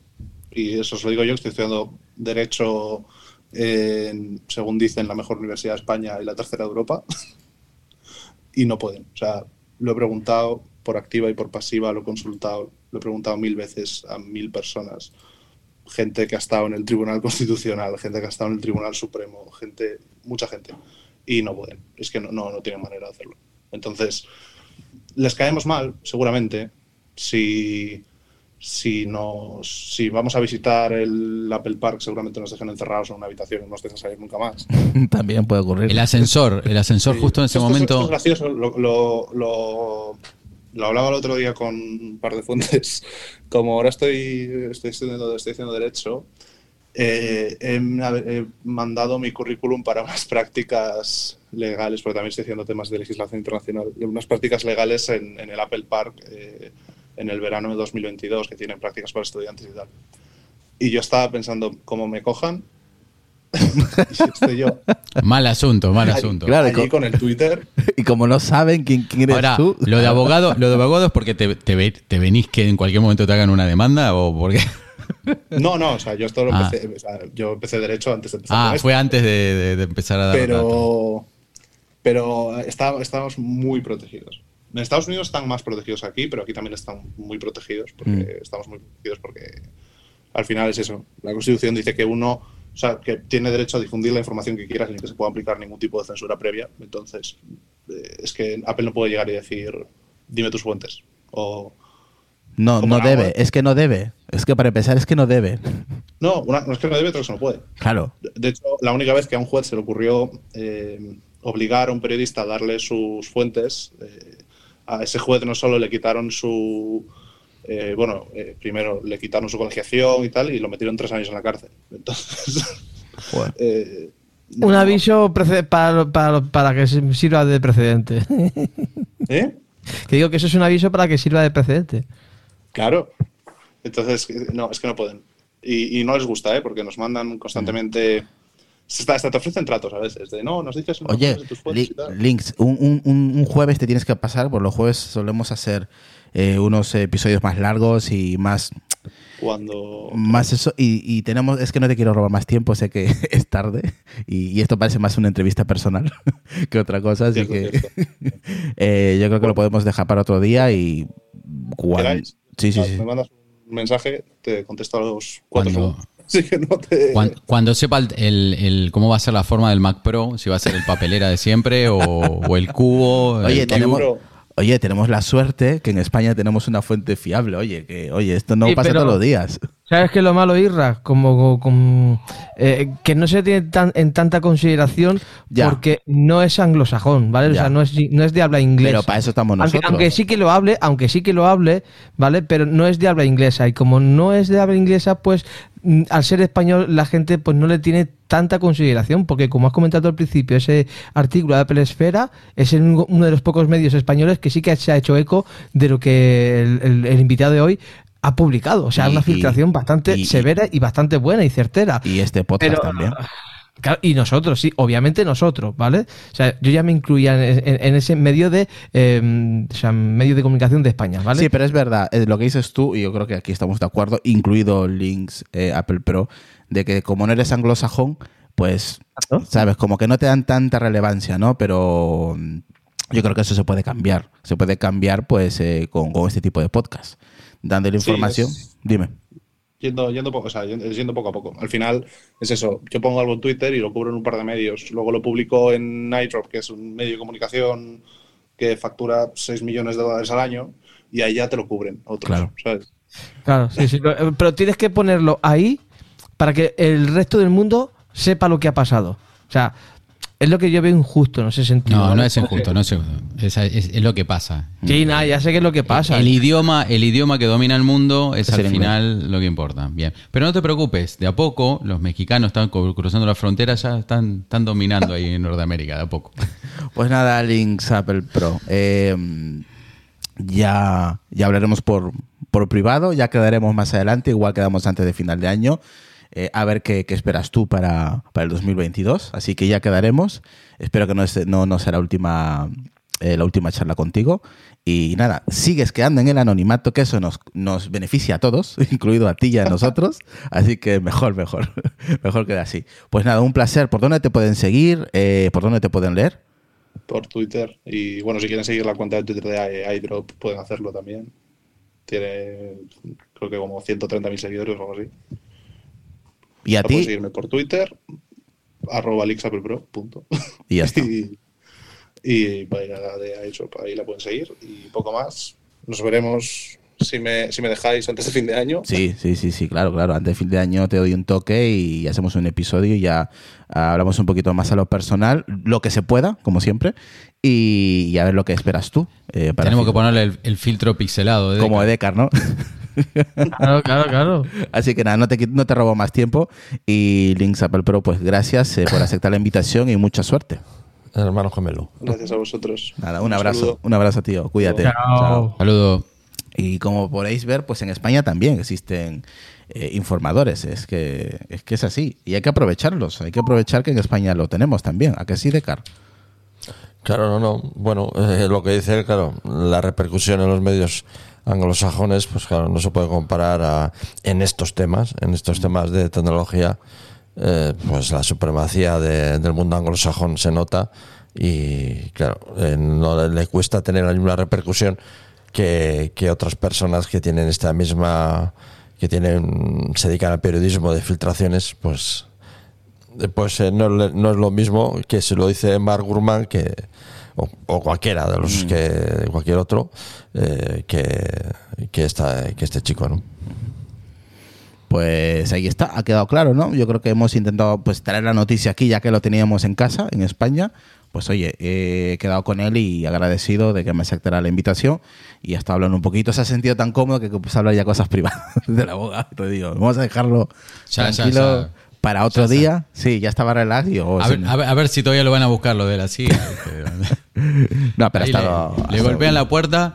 Y eso os lo digo yo, estoy estudiando Derecho, según dicen, la mejor universidad de España y la tercera de Europa. y no pueden. O sea, lo he preguntado por activa y por pasiva, lo he consultado, lo he preguntado mil veces a mil personas. Gente que ha estado en el Tribunal Constitucional, gente que ha estado en el Tribunal Supremo, gente, mucha gente. Y no pueden. Es que no, no, no tienen manera de hacerlo. Entonces, les caemos mal, seguramente, si, si, nos, si vamos a visitar el Apple Park, seguramente nos dejen encerrados en una habitación y no nos dejen salir nunca más. También puede ocurrir. El ascensor, el ascensor justo en ese Esto es- esto momento. es gracioso, lo, lo, lo- lo hablaba el otro día con un par de fuentes. Como ahora estoy, estoy, estudiando, estoy haciendo Derecho, eh, he, he mandado mi currículum para unas prácticas legales, porque también estoy haciendo temas de legislación internacional, unas prácticas legales en, en el Apple Park eh, en el verano de 2022, que tienen prácticas para estudiantes y tal. Y yo estaba pensando, como me cojan, y si estoy yo Mal asunto, mal asunto. Claro, allí co- con el Twitter, Y como no saben quién, quién eres Ahora, tú. lo de abogado, lo de abogado es porque te, te, ve- te venís que en cualquier momento te hagan una demanda o porque. no, no, o sea, yo esto lo Ah. empecé, o sea, yo empecé derecho antes de empezar Ah, fue antes de, de- de empezar a dar pero pero está- estamos muy protegidos. En Estados Unidos están más protegidos que aquí, pero aquí también están muy protegidos porque Mm. estamos muy protegidos porque al final es eso. La Constitución dice que uno, o sea, que tiene derecho a difundir la información que quiera sin que se pueda aplicar ningún tipo de censura previa. Entonces, eh, es que Apple no puede llegar y decir, dime tus fuentes. O No, no debe. Es que no debe. Es que para empezar es que no debe. no, una- no es que no debe, otra cosa no puede. Claro. De- De hecho, la única vez que a un juez se le ocurrió eh, obligar a un periodista a darle sus fuentes, eh, a ese juez no solo le quitaron su. eh, bueno, eh, primero le quitaron su colegiación y tal, y lo metieron tres años en la cárcel. Entonces. Eh, Un no- aviso para, para, para que sirva de precedente. ¿Eh? que digo que eso es un aviso para que sirva de precedente. Claro. Entonces, no, es que no pueden. Y, y no les gusta, ¿eh? Porque nos mandan constantemente. Hasta, hasta te ofrecen tratos a veces, de no, nos dices Oye, de tus Li- y tal. Links, un, un- un- jueves te tienes que pasar, por los jueves solemos hacer eh, unos episodios más largos y más, Cuando. más eso, y, y tenemos, es que no te quiero robar más tiempo, sé que es tarde, y, y esto parece más una entrevista personal que otra cosa, así Cierto, que eh, yo creo que lo podemos dejar para otro día y... cuan- ¿Queráis? Sí, sí, Ah, sí. Me mandas un mensaje, te contesto a los cuatro Cuando- segundos. Así que no te. Cuan- Cuando, sepa el, el- el- cómo va a ser la forma del Mac Pro, si va a ser el papelera de siempre o, o el cubo. Oye, el- tenemos, oye, tenemos la suerte que en España tenemos una fuente fiable. Oye, que oye, esto no Sí, pasa pero- todos los días. ¿Sabes qué es lo malo, Irra? Como, como, eh, que no se tiene tan, en tanta consideración Ya. porque no es anglosajón, ¿vale? O sea, no es, no es de habla inglesa. Pero para eso estamos nosotros. aunque sí que lo hable, aunque sí que lo hable, ¿vale? Pero no es de habla inglesa. Y como no es de habla inglesa, pues mm, al ser español la gente pues no le tiene tanta consideración, porque como has comentado al principio, ese artículo de Apple Esfera es uno de los pocos medios españoles que sí que se ha hecho eco de lo que el, el- el invitado de hoy ha publicado. O sea, Y- una y- filtración bastante y- severa y bastante buena y certera. Y este podcast Pero- también. Claro, y nosotros, sí, obviamente nosotros, ¿vale? O sea, yo ya me incluía en, en- en ese medio de eh, o sea, medio de comunicación de España, ¿vale? Sí, pero es verdad, es lo que dices tú, y yo creo que aquí estamos de acuerdo, incluido Links eh, Apple Pro, de que como no eres anglosajón, pues, sabes, como que no te dan tanta relevancia, ¿no? Pero yo creo que eso se puede cambiar. Se puede cambiar, pues, eh, con, con este tipo de podcast. Dándole Sí, información. es- Dime. Yendo, yendo, poco, o sea, yendo, poco a poco. Al final es eso. Yo pongo algo en Twitter y lo cubro en un par de medios. Luego lo publico en Nightdrop, que es un medio de comunicación que factura 6 millones de dólares al año, y ahí ya te lo cubren otros. Claro. ¿sabes? Claro, sí, sí. Pero pero tienes que ponerlo ahí para que el resto del mundo sepa lo que ha pasado. O sea, es lo que yo veo injusto en ese sentido. No, no es injusto, no es injusto. Es, es- es lo que pasa. Sí, nada, ya sé qué es lo que pasa. El idioma, el idioma que domina el mundo es, Es al inglés. final lo que importa. Bien. Pero no te preocupes, de a poco los mexicanos están cruzando la frontera, ya están, están dominando ahí en Norteamérica, de a poco. Pues nada, Links Apple Pro. Eh, ya, ya hablaremos por, por privado, ya quedaremos más adelante, igual quedamos antes de final de año. Eh, a ver qué, esperas tú para, para el 2022. Así que ya quedaremos. Espero que no, no, no sea la última, eh, la última charla contigo. Y nada, sigues quedando en el anonimato, que eso nos, nos beneficia a todos, incluido a ti y a nosotros. Así que mejor, mejor. mejor queda así. Pues nada, un placer. ¿Por dónde te pueden seguir? Eh, ¿Por dónde te pueden leer? Por Twitter. Y bueno, si quieren seguir la cuenta de Twitter de iDrop, pueden hacerlo también. Tiene, creo que como 130.000 seguidores o algo así. Y a ti, seguirme por Twitter, arroba LixApplePro, punto. y ya está. y, y de iShop, ahí la pueden seguir. Y poco más. Nos veremos si me, si me dejáis antes de fin de año. Sí, sí, sí, sí, claro, claro. Antes de fin de año te doy un toque y hacemos un episodio y ya hablamos un poquito más a lo personal, lo que se pueda, como siempre, y, y a ver lo que esperas tú. eh, para Tenemos que ponerle el, el filtro pixelado. De Como Deca. Edekar, ¿no? Claro, claro, claro. Así que nada, no te, no te robo más tiempo. Y Links Apple Pro, pues gracias eh, por aceptar la invitación y mucha suerte. Hermano gemelo. Gracias a vosotros. Nada, un abrazo, saludo. un abrazo, tío. Cuídate. Chao. Saludo. Y como podéis ver, pues en España también existen eh, informadores. Es que, es que es así. Y hay que aprovecharlos. Hay que aprovechar que en España lo tenemos también. ¿A que sí, Decar? Claro, no, no. Bueno, eh, lo que dice él, claro, la repercusión en los medios anglosajones, pues claro, no se puede comparar a, en estos temas, en estos temas de tecnología, eh, pues la supremacía de- del mundo anglosajón se nota y claro, eh, no le, cuesta tener la misma repercusión que, que otras personas que tienen esta misma, que tienen, se dedican al periodismo de filtraciones, pues eh, pues eh, no, no es lo mismo que si lo dice Mark Gurman que o, o cualquiera de los que cualquier otro eh, que, que, esta- que este chico no Pues ahí está, ha quedado claro, ¿no? Yo creo que hemos intentado pues traer la noticia aquí ya que lo teníamos en casa, en España. Pues oye, he quedado con él y agradecido de que me aceptara la invitación y hasta hablando un poquito. Se ha sentido tan cómodo que pues hablar ya cosas privadas de la boga. Te digo, vamos a dejarlo Ya, ya, tranquilo ya. Para otro Ya día. Sí, ya estaba relax. y, oh, A ver, a, ver, a ver si todavía lo van a buscar lo de la CIA. no, pero ha Ahí le, ha le golpean la puerta.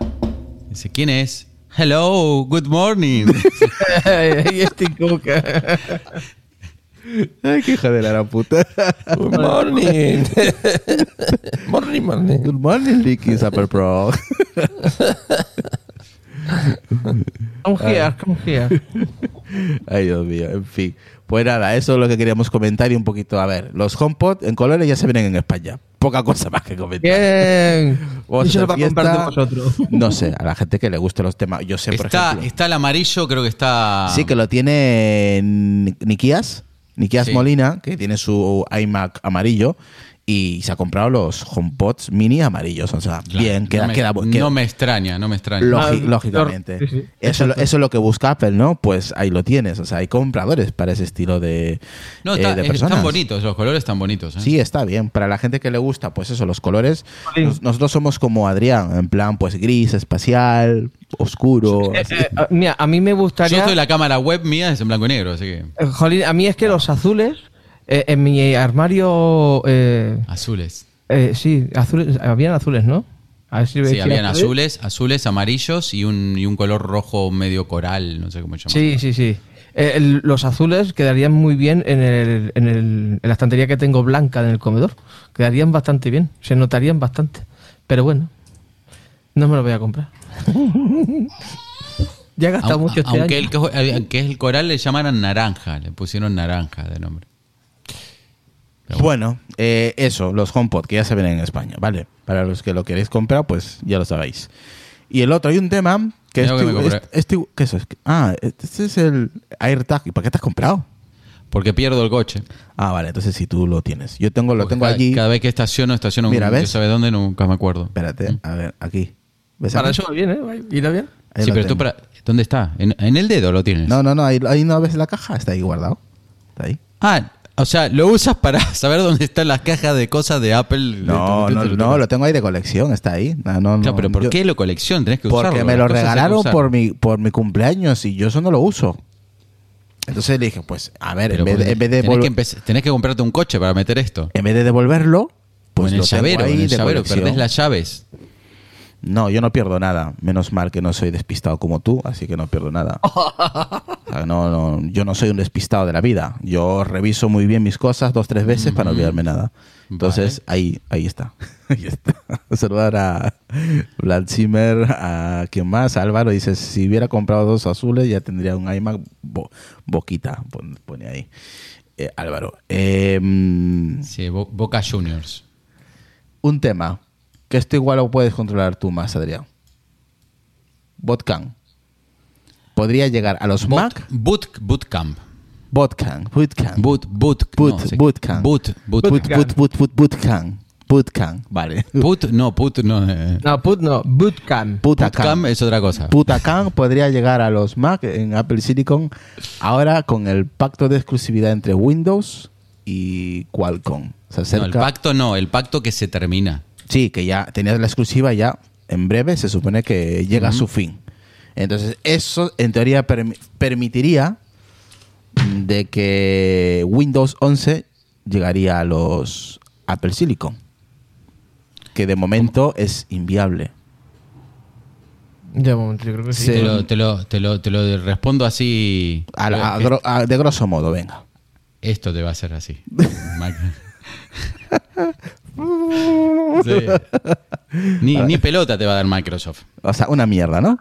Dice, ¿quién es? Hello, good morning. y este Cook. Ay, qué hija de la puta. Good morning morning morning Good morning, Licky Super Pro. Come here, come here. Ay, Dios mío, en fin. Pues nada, eso es lo que queríamos comentar y un poquito. A ver, los HomePod en colores ya se vienen en España. Poca cosa más que comentar. Bien. ¿Y se lo va a comprar de vosotros? No sé, a la gente que le guste los temas. Yo sé, por está, ejemplo. está el amarillo, creo que está. Sí, que lo tiene Ni- Nikias, Nikias Sí. Molina, que tiene su iMac amarillo y se ha comprado los HomePods mini amarillos. O sea, Claro, bien, queda, no me, queda, no me extraña, no me extraña. Ah, lógicamente. sí, sí. Eso, eso es lo que busca Apple, ¿no? Pues ahí lo tienes. O sea, hay compradores para ese estilo de, no, eh, está- de es- personas. están bonitos, los colores están bonitos. ¿eh? Sí, está bien. Para la gente que le gusta, pues eso, los colores. Sí. nos- nosotros somos como Adrián, en plan, pues gris, espacial, oscuro. Eh, eh, mira, a mí me Yo gustaría. estoy la cámara web mía es en blanco y negro, así que. Jolín, a mí es que los azules, eh, en mi armario. Eh, Azules. eh, sí, azules, habían azules, ¿no? A ver si Sí, habían azules, azules, amarillos y un, y un color rojo medio coral, no sé cómo se llama. Sí, sí, sí. Eh, el- los azules quedarían muy bien en, el, en, el, en la estantería que tengo blanca en el comedor. Quedarían bastante bien, se notarían bastante. Pero bueno, no me lo voy a comprar. ya he gastado mucho este aunque, año. el, co- el que es el coral le llamaran naranja, le pusieron naranja de nombre. Bueno, eh, eso, los HomePod, que ya se ven en España, ¿vale? Para los que lo queréis comprar, pues ya lo sabéis. Y el otro, hay un tema que es... que este- este- ¿Qué es eso? Ah, este es el AirTag. ¿Y para qué te has comprado? Porque pierdo el coche. Ah, vale, entonces si tú lo tienes. Yo tengo, lo Porque tengo cada, allí... cada vez que estaciono, estaciono Mira, un- ¿ves? sabe dónde, nunca me acuerdo. Espérate, a ver, aquí. ¿Ves Para aquí? eso va bien, ¿eh? ¿Irá bien? Ahí Sí, pero tú tengo. para, ¿Dónde está? ¿En, en el dedo lo tienes? No, no, no, ahí, ahí no ves la caja, está ahí guardado. Está ahí. Ah, o sea, lo usas para saber dónde están las cajas de cosas de Apple. No, no, no, lo tengo ahí de colección, está ahí. No, no, Claro, no, pero ¿por yo- qué lo colección? Tenés que usarlo. Porque me lo regalaron por mi, por mi cumpleaños y yo eso no lo uso. Entonces le dije, pues, a ver, Pero en vez, de, porque en, vez de tenés, que tenés que comprarte un coche para meter esto. en vez de devolverlo, pues o en el lo llavero, ahí en el de llavero, colección. perdés las llaves. No, yo no pierdo nada. Menos mal que no soy despistado como tú, así que no pierdo nada. O sea, no, no, yo no soy un despistado de la vida. Yo reviso muy bien mis cosas dos, tres veces para no olvidarme nada. Entonces, ahí, ahí está. Ahí está. Saludar a Vlad Zimmer, a quien más, a Álvaro. Dice, si hubiera comprado dos azules, ya tendría un iMac bo- boquita. Pon- Pone ahí. Eh, Álvaro. Eh, mm, Sí, Bo- Boca Juniors. un tema que esto igual lo puedes controlar tú más, Adrián. Botcamp. Podría llegar a los Boot, Mac. boot, bootcamp. Botcamp. Bootcamp. Boot, boot, Boot, no, bootcamp. Boot, boot, Boot, Bootcamp. boot, boot, boot, bootcamp. Bootcamp. Vale. Put, no, put, no. eh. No, put no, bootcamp. Putacamp. Bootcamp es otra cosa. Putacamp podría llegar a los Mac en Apple Silicon ahora con el pacto de exclusividad entre Windows y Qualcomm. Se No, el pacto no, el pacto que se termina. Sí, que ya tenías la exclusiva, ya en breve se supone que llega a su fin. Entonces, eso en teoría permi- permitiría de que Windows 11 llegaría a los Apple Silicon, que de momento es inviable. De momento, yo creo que sí. Sí. Te, lo, te, lo, te, lo, te lo respondo así. A la- a gro- a- de grosso modo, venga. Esto te va a hacer así. Mac- Sí. Ni, ni pelota te va a dar Microsoft. O sea, una mierda, ¿no?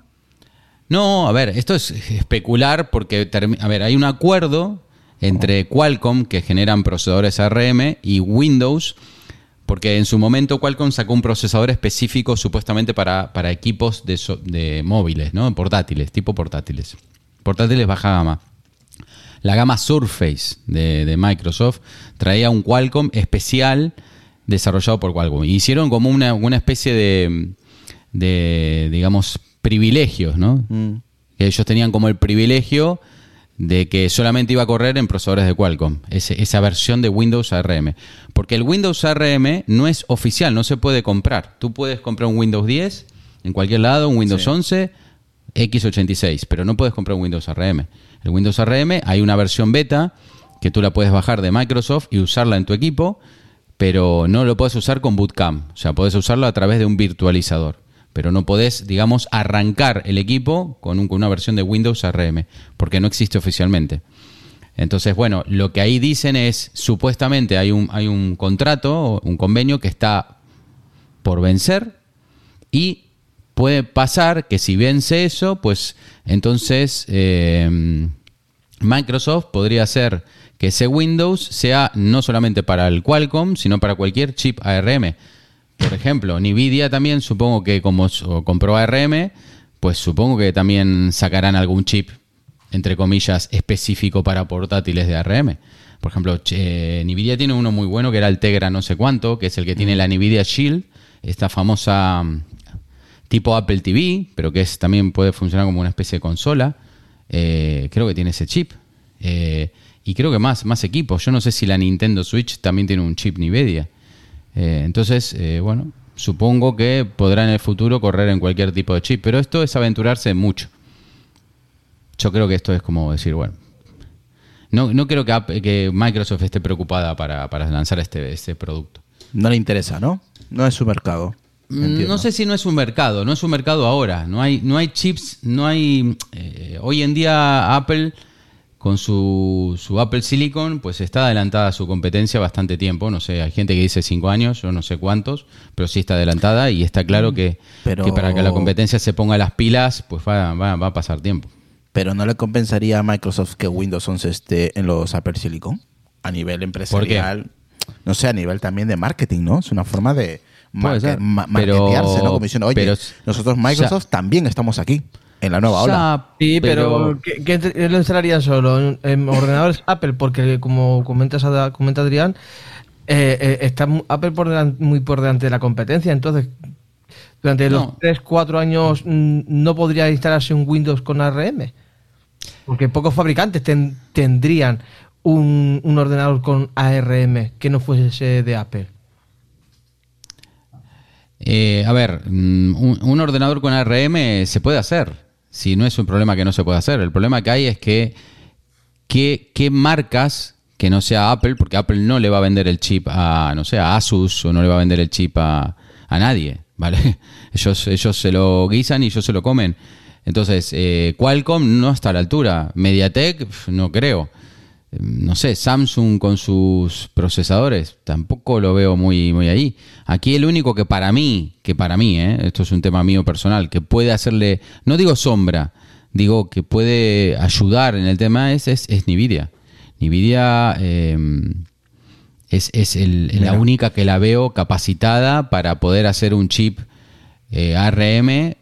No, a ver, esto es especular porque, a ver, hay un acuerdo entre Qualcomm, que generan procesadores ARM, y Windows, porque en su momento Qualcomm sacó un procesador específico supuestamente para, para equipos de, so- de móviles, ¿no? Portátiles, tipo portátiles. Portátiles baja gama. La gama Surface de, de Microsoft traía un Qualcomm especial desarrollado por Qualcomm. Hicieron como una, una especie de, de, digamos, privilegios, ¿no? Que ellos tenían como el privilegio de que solamente iba a correr en procesadores de Qualcomm, ese- esa versión de Windows ARM. Porque el Windows ARM no es oficial, no se puede comprar. Tú puedes comprar un Windows 10 en cualquier lado, un Windows 11, x86, pero no puedes comprar un Windows ARM. El Windows ARM hay una versión beta que tú la puedes bajar de Microsoft y usarla en tu equipo, pero no lo puedes usar con Bootcamp. O sea, puedes usarlo a través de un virtualizador. Pero no podés, digamos, arrancar el equipo con, un- con una versión de Windows ARM, porque no existe oficialmente. Entonces, bueno, lo que ahí dicen es, supuestamente hay un, hay un contrato, un convenio que está por vencer y puede pasar que si vence eso, pues entonces eh, Microsoft podría hacer que ese Windows sea no solamente para el Qualcomm, sino para cualquier chip ARM. Por ejemplo, Nvidia también supongo que como compró ARM, pues supongo que también sacarán algún chip, entre comillas, específico para portátiles de ARM. Por ejemplo, eh, Nvidia tiene uno muy bueno que era el Tegra no sé cuánto, que es el que tiene la Nvidia Shield, esta famosa mm, tipo Apple TV, pero que es, también puede funcionar como una especie de consola. Eh, creo que tiene ese chip. Eh, y creo que más, más equipos. Yo no sé si la Nintendo Switch también tiene un chip Nvidia. Eh, entonces, eh, bueno, supongo que podrá en el futuro correr en cualquier tipo de chip. Pero esto es aventurarse mucho. Yo creo que esto es como decir, bueno. No, no creo que, Apple- que Microsoft esté preocupada para, para lanzar este, este producto. No le interesa, ¿no? No es su mercado. Mm, Entiendo. No sé si no es un mercado, no es un mercado ahora. No hay, no hay chips, no hay. eh, hoy en día Apple con su, su Apple Silicon, pues está adelantada a su competencia bastante tiempo. No sé, hay gente que dice cinco años, yo no sé cuántos, pero sí está adelantada y está claro que, Pero- que para que la competencia se ponga las pilas, pues va, va- va a pasar tiempo. Pero no le compensaría a Microsoft que Windows 11 esté en los Apple Silicon a nivel empresarial. No sé, a nivel también de marketing, ¿no? Es una forma de marketearse, ¿no? Como diciendo, oye, pero- nosotros Microsoft también estamos aquí, en la nueva ola. Sí, pero, ¿qué, qué te- lo instalarían solo en, en ordenadores Apple? Porque como comentas, comenta Adrián, eh, eh, está Apple por delan- muy por delante de la competencia, entonces durante los No. 3, 4 años mm, no podría instalarse un Windows con ARM. Porque pocos fabricantes ten- tendrían un, un ordenador con ARM que no fuese de Apple. Eh, a ver, mm, un, un ordenador con ARM se puede hacer. Si no es un problema que no se puede hacer. El problema que hay es que qué, marcas que no sea Apple, porque Apple no le va a vender el chip a, no sé, a Asus o no le va a vender el chip a, a nadie, ¿vale? Ellos, ellos se lo guisan y ellos se lo comen. Entonces, eh, Qualcomm no está a la altura. Mediatek, no creo. No sé, Samsung con sus procesadores, tampoco lo veo muy, muy ahí. Aquí el único que para mí, que para mí, eh, esto es un tema mío personal, que puede hacerle, no digo sombra, digo que puede ayudar en el tema es, es, es Nvidia. Nvidia eh, es, es el- la única que la veo capacitada para poder hacer un chip eh, ARM,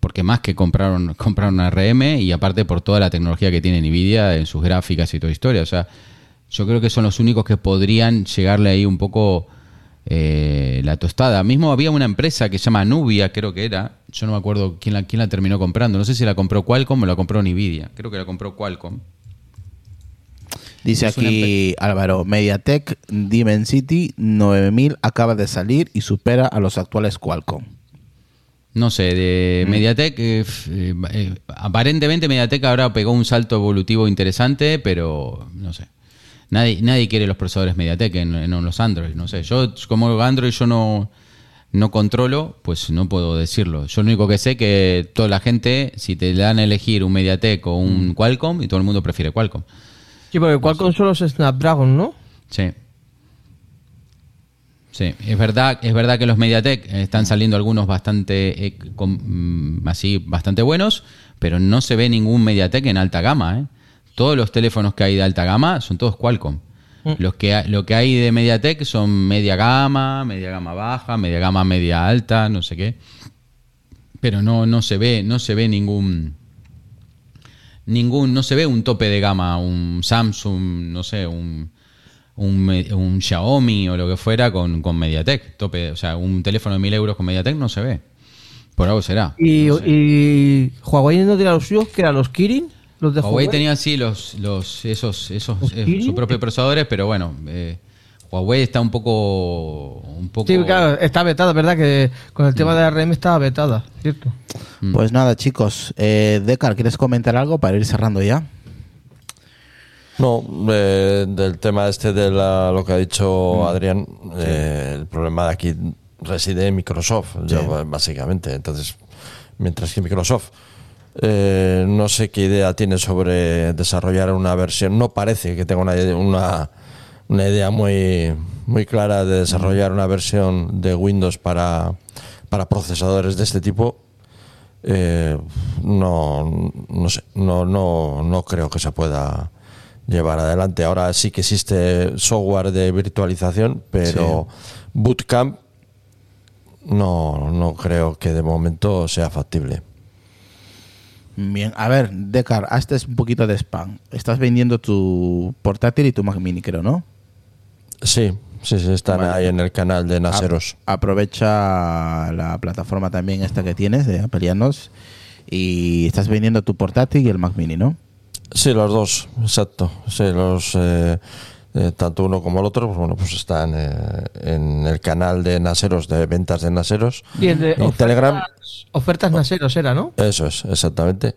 porque más que compraron, compraron ARM y aparte por toda la tecnología que tiene Nvidia en sus gráficas y toda historia. O sea, yo creo que son los únicos que podrían llegarle ahí un poco eh, la tostada. Mismo había una empresa que se llama Nubia, creo que era. Yo no me acuerdo quién la, quién la terminó comprando. No sé si la compró Qualcomm o la compró Nvidia. Creo que la compró Qualcomm. Dice Es una aquí Álvaro, MediaTek Dimensity 9000 acaba de salir y supera a los actuales Qualcomm. No sé, de Mediatek, eh, eh, eh, aparentemente Mediatek ahora pegó un salto evolutivo interesante, pero no sé. Nadie, nadie quiere los procesadores Mediatek en, en los Android, no sé. Yo, como Android, yo no, no controlo, pues no puedo decirlo. Yo lo único que sé que toda la gente, si te dan a elegir un MediaTek o un Qualcomm, y todo el mundo prefiere Qualcomm. Sí, porque Qualcomm solo es Snapdragon, ¿no? Sí. Sí, es verdad, es verdad que los MediaTek están saliendo algunos bastante eh, con- mm, así bastante buenos, pero no se ve ningún MediaTek en alta gama, ¿eh? Todos los teléfonos que hay de alta gama son todos Qualcomm. Los que lo que hay de MediaTek son media gama, media gama baja, media gama media alta, no sé qué. Pero no no se ve, no se ve ningún ningún no se ve un tope de gama, un Samsung, no sé, un un, me- un Xiaomi o lo que fuera con, con MediaTek. Tope, o sea, un teléfono de 1000 euros con MediaTek no se ve. Por algo será. Y, No sé. y Huawei no tenía los suyos, que eran los Kirin, los de Huawei Huawei. tenía sí los, los esos, esos ¿Los eh, sus propios procesadores, pero bueno, eh, Huawei está un poco un poco Sí, claro, está vetada, ¿verdad? Que con el tema de ARM estaba vetada, ¿cierto? Mm. Pues nada, chicos. Eh, Decar, ¿quieres comentar algo para ir cerrando ya? No, eh, del tema este de la- lo que ha dicho Adrián, eh, el problema de aquí reside en Microsoft, ya, básicamente. Entonces, mientras que Microsoft eh, no sé qué idea tiene sobre desarrollar una versión, no parece que tenga una, idea- una, una idea muy, muy clara de desarrollar una versión de Windows para, para procesadores de este tipo. Eh, no, no sé, no, no, no creo que se pueda llevar adelante. Ahora sí que existe software de virtualización, pero Bootcamp no, no creo que de momento sea factible. Bien, a ver, Decar, hazte un poquito de spam. Estás vendiendo tu portátil y tu Mac Mini, creo, ¿no? Sí, sí, sí, están Vale. ahí en el canal de Naseros. Aprovecha la plataforma también esta que tienes de Apelianos y estás vendiendo tu portátil y el Mac Mini, ¿no? Sí, los dos, exacto. Sí, los eh, eh, tanto uno como el otro, pues bueno, pues están eh, en el canal de Naseros de ventas de Naseros. Y el de En Telegram. Ofertas naseros era, ¿no? Eso es, exactamente.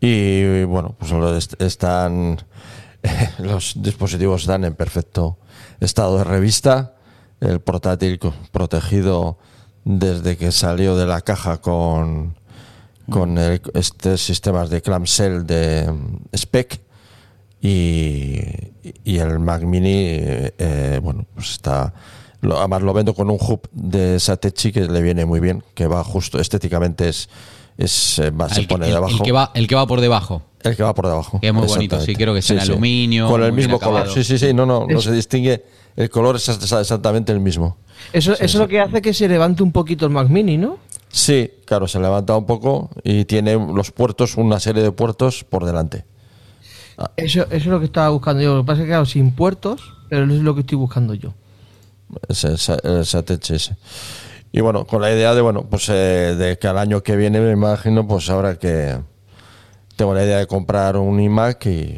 Y bueno, pues est- están los dispositivos están en perfecto estado de revista. El portátil protegido desde que salió de la caja con con el, este sistemas de clamshell de mm, spec y, y el Mac Mini eh, eh, bueno pues está lo, además lo vendo con un hub de Satechi que le viene muy bien que va justo estéticamente es es eh, va, se que- pone el- debajo el que va el que va por debajo. el que va por debajo. Que es muy bonito, sí, creo que es en aluminio, Con el mismo color. acabado. Sí, sí, sí, no, no, no se distingue. El color es exa- exactamente el mismo. Eso, eso es lo que hace que se levante un poquito el Mac Mini, ¿no? Sí, claro, se levanta un poco y tiene los puertos, una serie de puertos por delante. Eso, eso es lo que estaba buscando yo. Lo que pasa es que, claro, sin puertos, pero es lo que estoy buscando yo. Ese- ese- ese. Y bueno, con la idea de, bueno, pues eh, de que al año que viene, me imagino, pues ahora que tengo la idea de comprar un iMac y,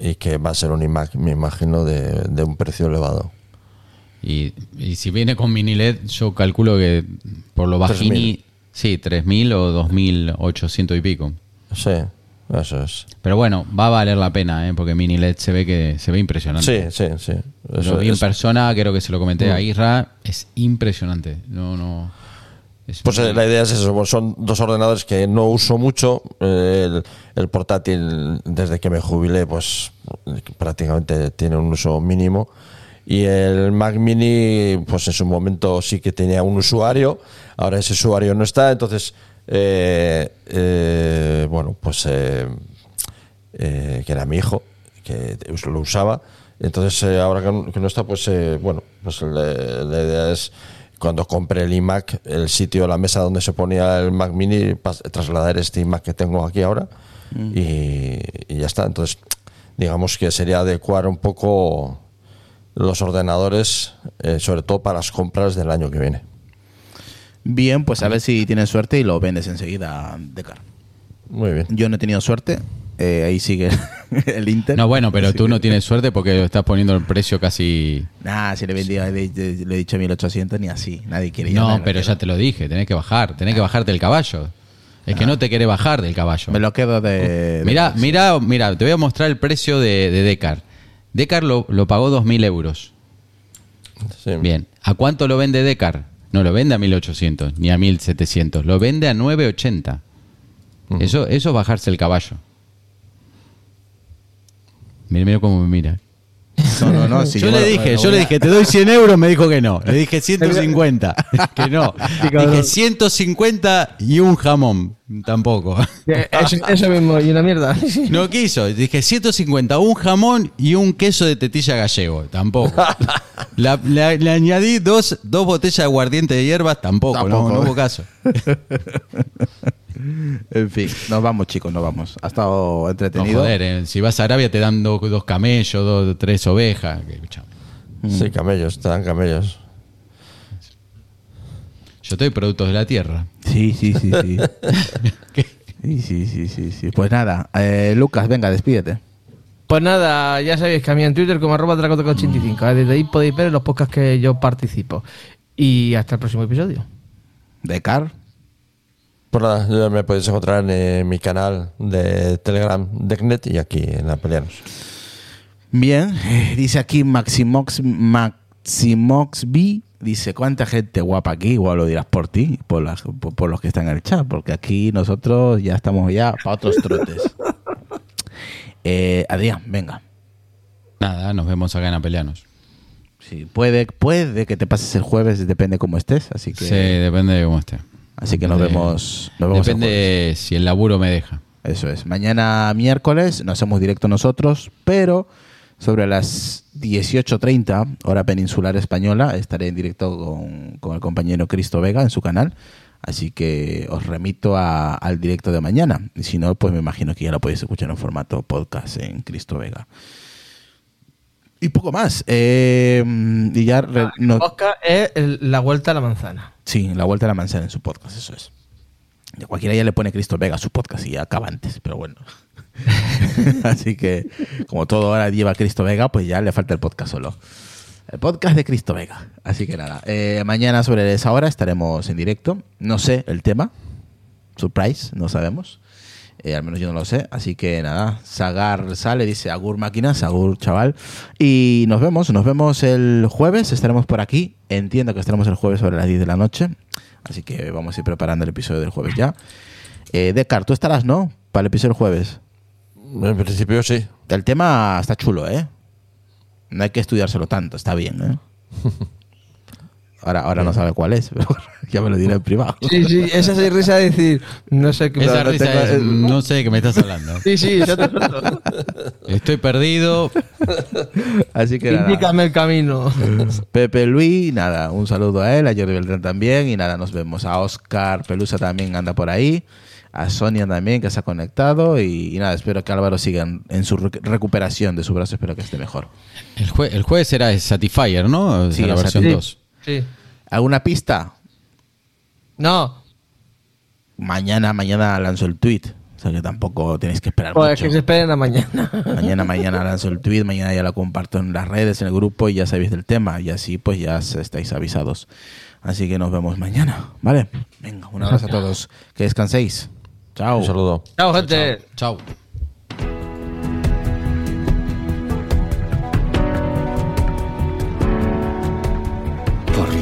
y que va a ser un iMac, me imagino, de, de un precio elevado. Y, y si viene con mini LED, yo calculo que por lo bajini, 3.000. sí, 3000 o 2800 y pico. Sí, eso es. Pero bueno, va a valer la pena, ¿eh? porque mini LED se ve que se ve impresionante. Sí, sí, sí. Eso lo vi en persona, creo que se lo comenté a Mm. Isra, es impresionante. No, no. es Pues eh, la idea es eso, son dos ordenadores que no uso mucho. Eh, El, el portátil, desde que me jubilé, pues prácticamente tiene un uso mínimo. Y el Mac Mini, pues en su momento sí que tenía un usuario, ahora ese usuario no está, entonces, eh, eh, bueno, pues eh, eh, que era mi hijo, que lo usaba. Entonces, eh, ahora que no, está, pues eh, bueno, pues le- la idea es cuando compre el iMac, el sitio, la mesa donde se ponía el Mac Mini, trasladar este iMac que tengo aquí ahora y, y ya está. Entonces, digamos que sería adecuar un poco los ordenadores, eh, sobre todo para las compras del año que viene. Bien, pues a ver si tienes suerte y lo vendes enseguida, Decar. Muy bien. Yo no he tenido suerte. eh, ahí sigue el Inter. No, bueno, pero tú que- no tienes suerte porque lo estás poniendo el precio casi... Nah, si le vendía, le, le- le he dicho 1800 ni así. Nadie quiere No, pero ya te lo dije, tenés que bajar, tenés que bajarte del caballo. Es que no te quiere bajar del caballo. Me lo quedo de. de- Mira, mira, mira, te voy a mostrar el precio de, de Decar. Decar lo, lo pagó 2.000 euros. Sí. Bien, ¿a cuánto lo vende Decar? No lo vende a 1800 ni a 1700, lo vende a 980. Eso, eso es bajarse el caballo. Mira, mira cómo me mira. No, no, no. si yo le dije, yo le dije, te doy 100 euros, me dijo que no. Le dije 150, que no. Dije 150 y un jamón, tampoco. Eh, Eso, eso mismo, y una mierda. No quiso, dije 150, un jamón y un queso de tetilla gallego, tampoco. La- la- le añadí dos, dos botellas de aguardiente de hierbas, tampoco, Tampoco. No, no hubo caso. En fin, nos vamos, chicos, nos vamos. Ha estado No, entretenido. joder, eh, si vas a Arabia te dan do- dos camellos, dos, tres ovejas. que, escuchame. Sí, camellos, te dan camellos. Yo estoy productos de la tierra. Sí, sí, sí, sí. Sí, sí, sí, sí, sí. Pues nada, eh, Lucas, venga, despídete. Pues nada, ya sabéis que a mí en Twitter como arroba dracoteca85. ¿eh? Desde ahí podéis ver los podcasts que yo participo. Y hasta el próximo episodio. De Car. Pues nada, me podéis encontrar en eh, mi canal de Telegram, Decknet, y aquí en la Peleanos. Bien, eh, dice aquí Maximox, Maximox B. Dice, ¿cuánta gente guapa aquí? Igual lo dirás por ti, por, las- por, por los que están en el chat, porque aquí nosotros ya estamos ya para otros trotes. Eh, Adrián, venga. Nada, nos vemos acá en Apelianos. Sí, puede, puede que te pases el jueves, depende cómo estés, así que, Sí, depende de cómo esté. Así que nos vemos, nos vemos el jueves. Depende si el laburo me deja. Eso es. Mañana miércoles no hacemos directo nosotros, pero sobre las 18.30, hora peninsular española, estaré en directo con, con el compañero Cristo Vega en su canal. Así que os remito a- al directo de mañana. Y si no, pues me imagino que ya lo podéis escuchar en formato podcast en Cristo Vega. Y poco más. Eh, y ya... re- no- es el- la vuelta a la manzana. Sí, la vuelta a la manzana en su podcast, eso es. Y cualquiera ya le pone Cristo Vega a su podcast y ya acaba antes, pero bueno. Así que, como todo ahora lleva Cristo Vega, pues ya le falta el podcast solo. El podcast de Cristo Vega. Así que nada, eh, mañana sobre esa hora estaremos en directo. No sé el tema. Surprise, no sabemos. Eh, al menos yo no lo sé. Así que nada, Sagar sale, dice Agur máquina, Sagur chaval. Y nos vemos, nos vemos el jueves, estaremos por aquí. Entiendo que estaremos el jueves sobre las 10 de la noche. Así que vamos a ir preparando el episodio del jueves ya. Eh, Decar, tú estarás, ¿no? Para el episodio del jueves. En principio sí. El tema está chulo, ¿eh? No hay que estudiárselo tanto, está bien, ¿eh? Ahora, ahora no sabe cuál es, pero ya me lo diré en privado. Sí, sí, esa es risa de decir, no sé qué. Esa no risa tengo- es, no sé de qué me estás hablando. Sí, sí, exacto, exacto. Estoy perdido. Así que nada. Indícame el camino. Pepe Luis, nada, un saludo a él, a Jordi Beltrán también, y nada, nos vemos. A Oscar Pelusa también anda por ahí, a Sonia también que se ha conectado, y, y nada, espero que Álvaro siga en, en su rec- recuperación de su brazo, espero que esté mejor. El, jue- el jueves será el Satisfyer, ¿no? Sí, la versión Satisfyer. 2. Sí. ¿Alguna pista? No, Mañana, mañana lanzo el tweet, o sea que tampoco tenéis que esperar pues mucho. que se esperen a mañana. Mañana, mañana lanzo el tweet, mañana ya lo comparto en las redes, en el grupo y ya sabéis del tema. Y así pues ya estáis avisados. Así que nos vemos mañana, ¿vale? Venga, un abrazo a todos. Que descanséis. Chao. Un saludo. Chao, gente. Chao.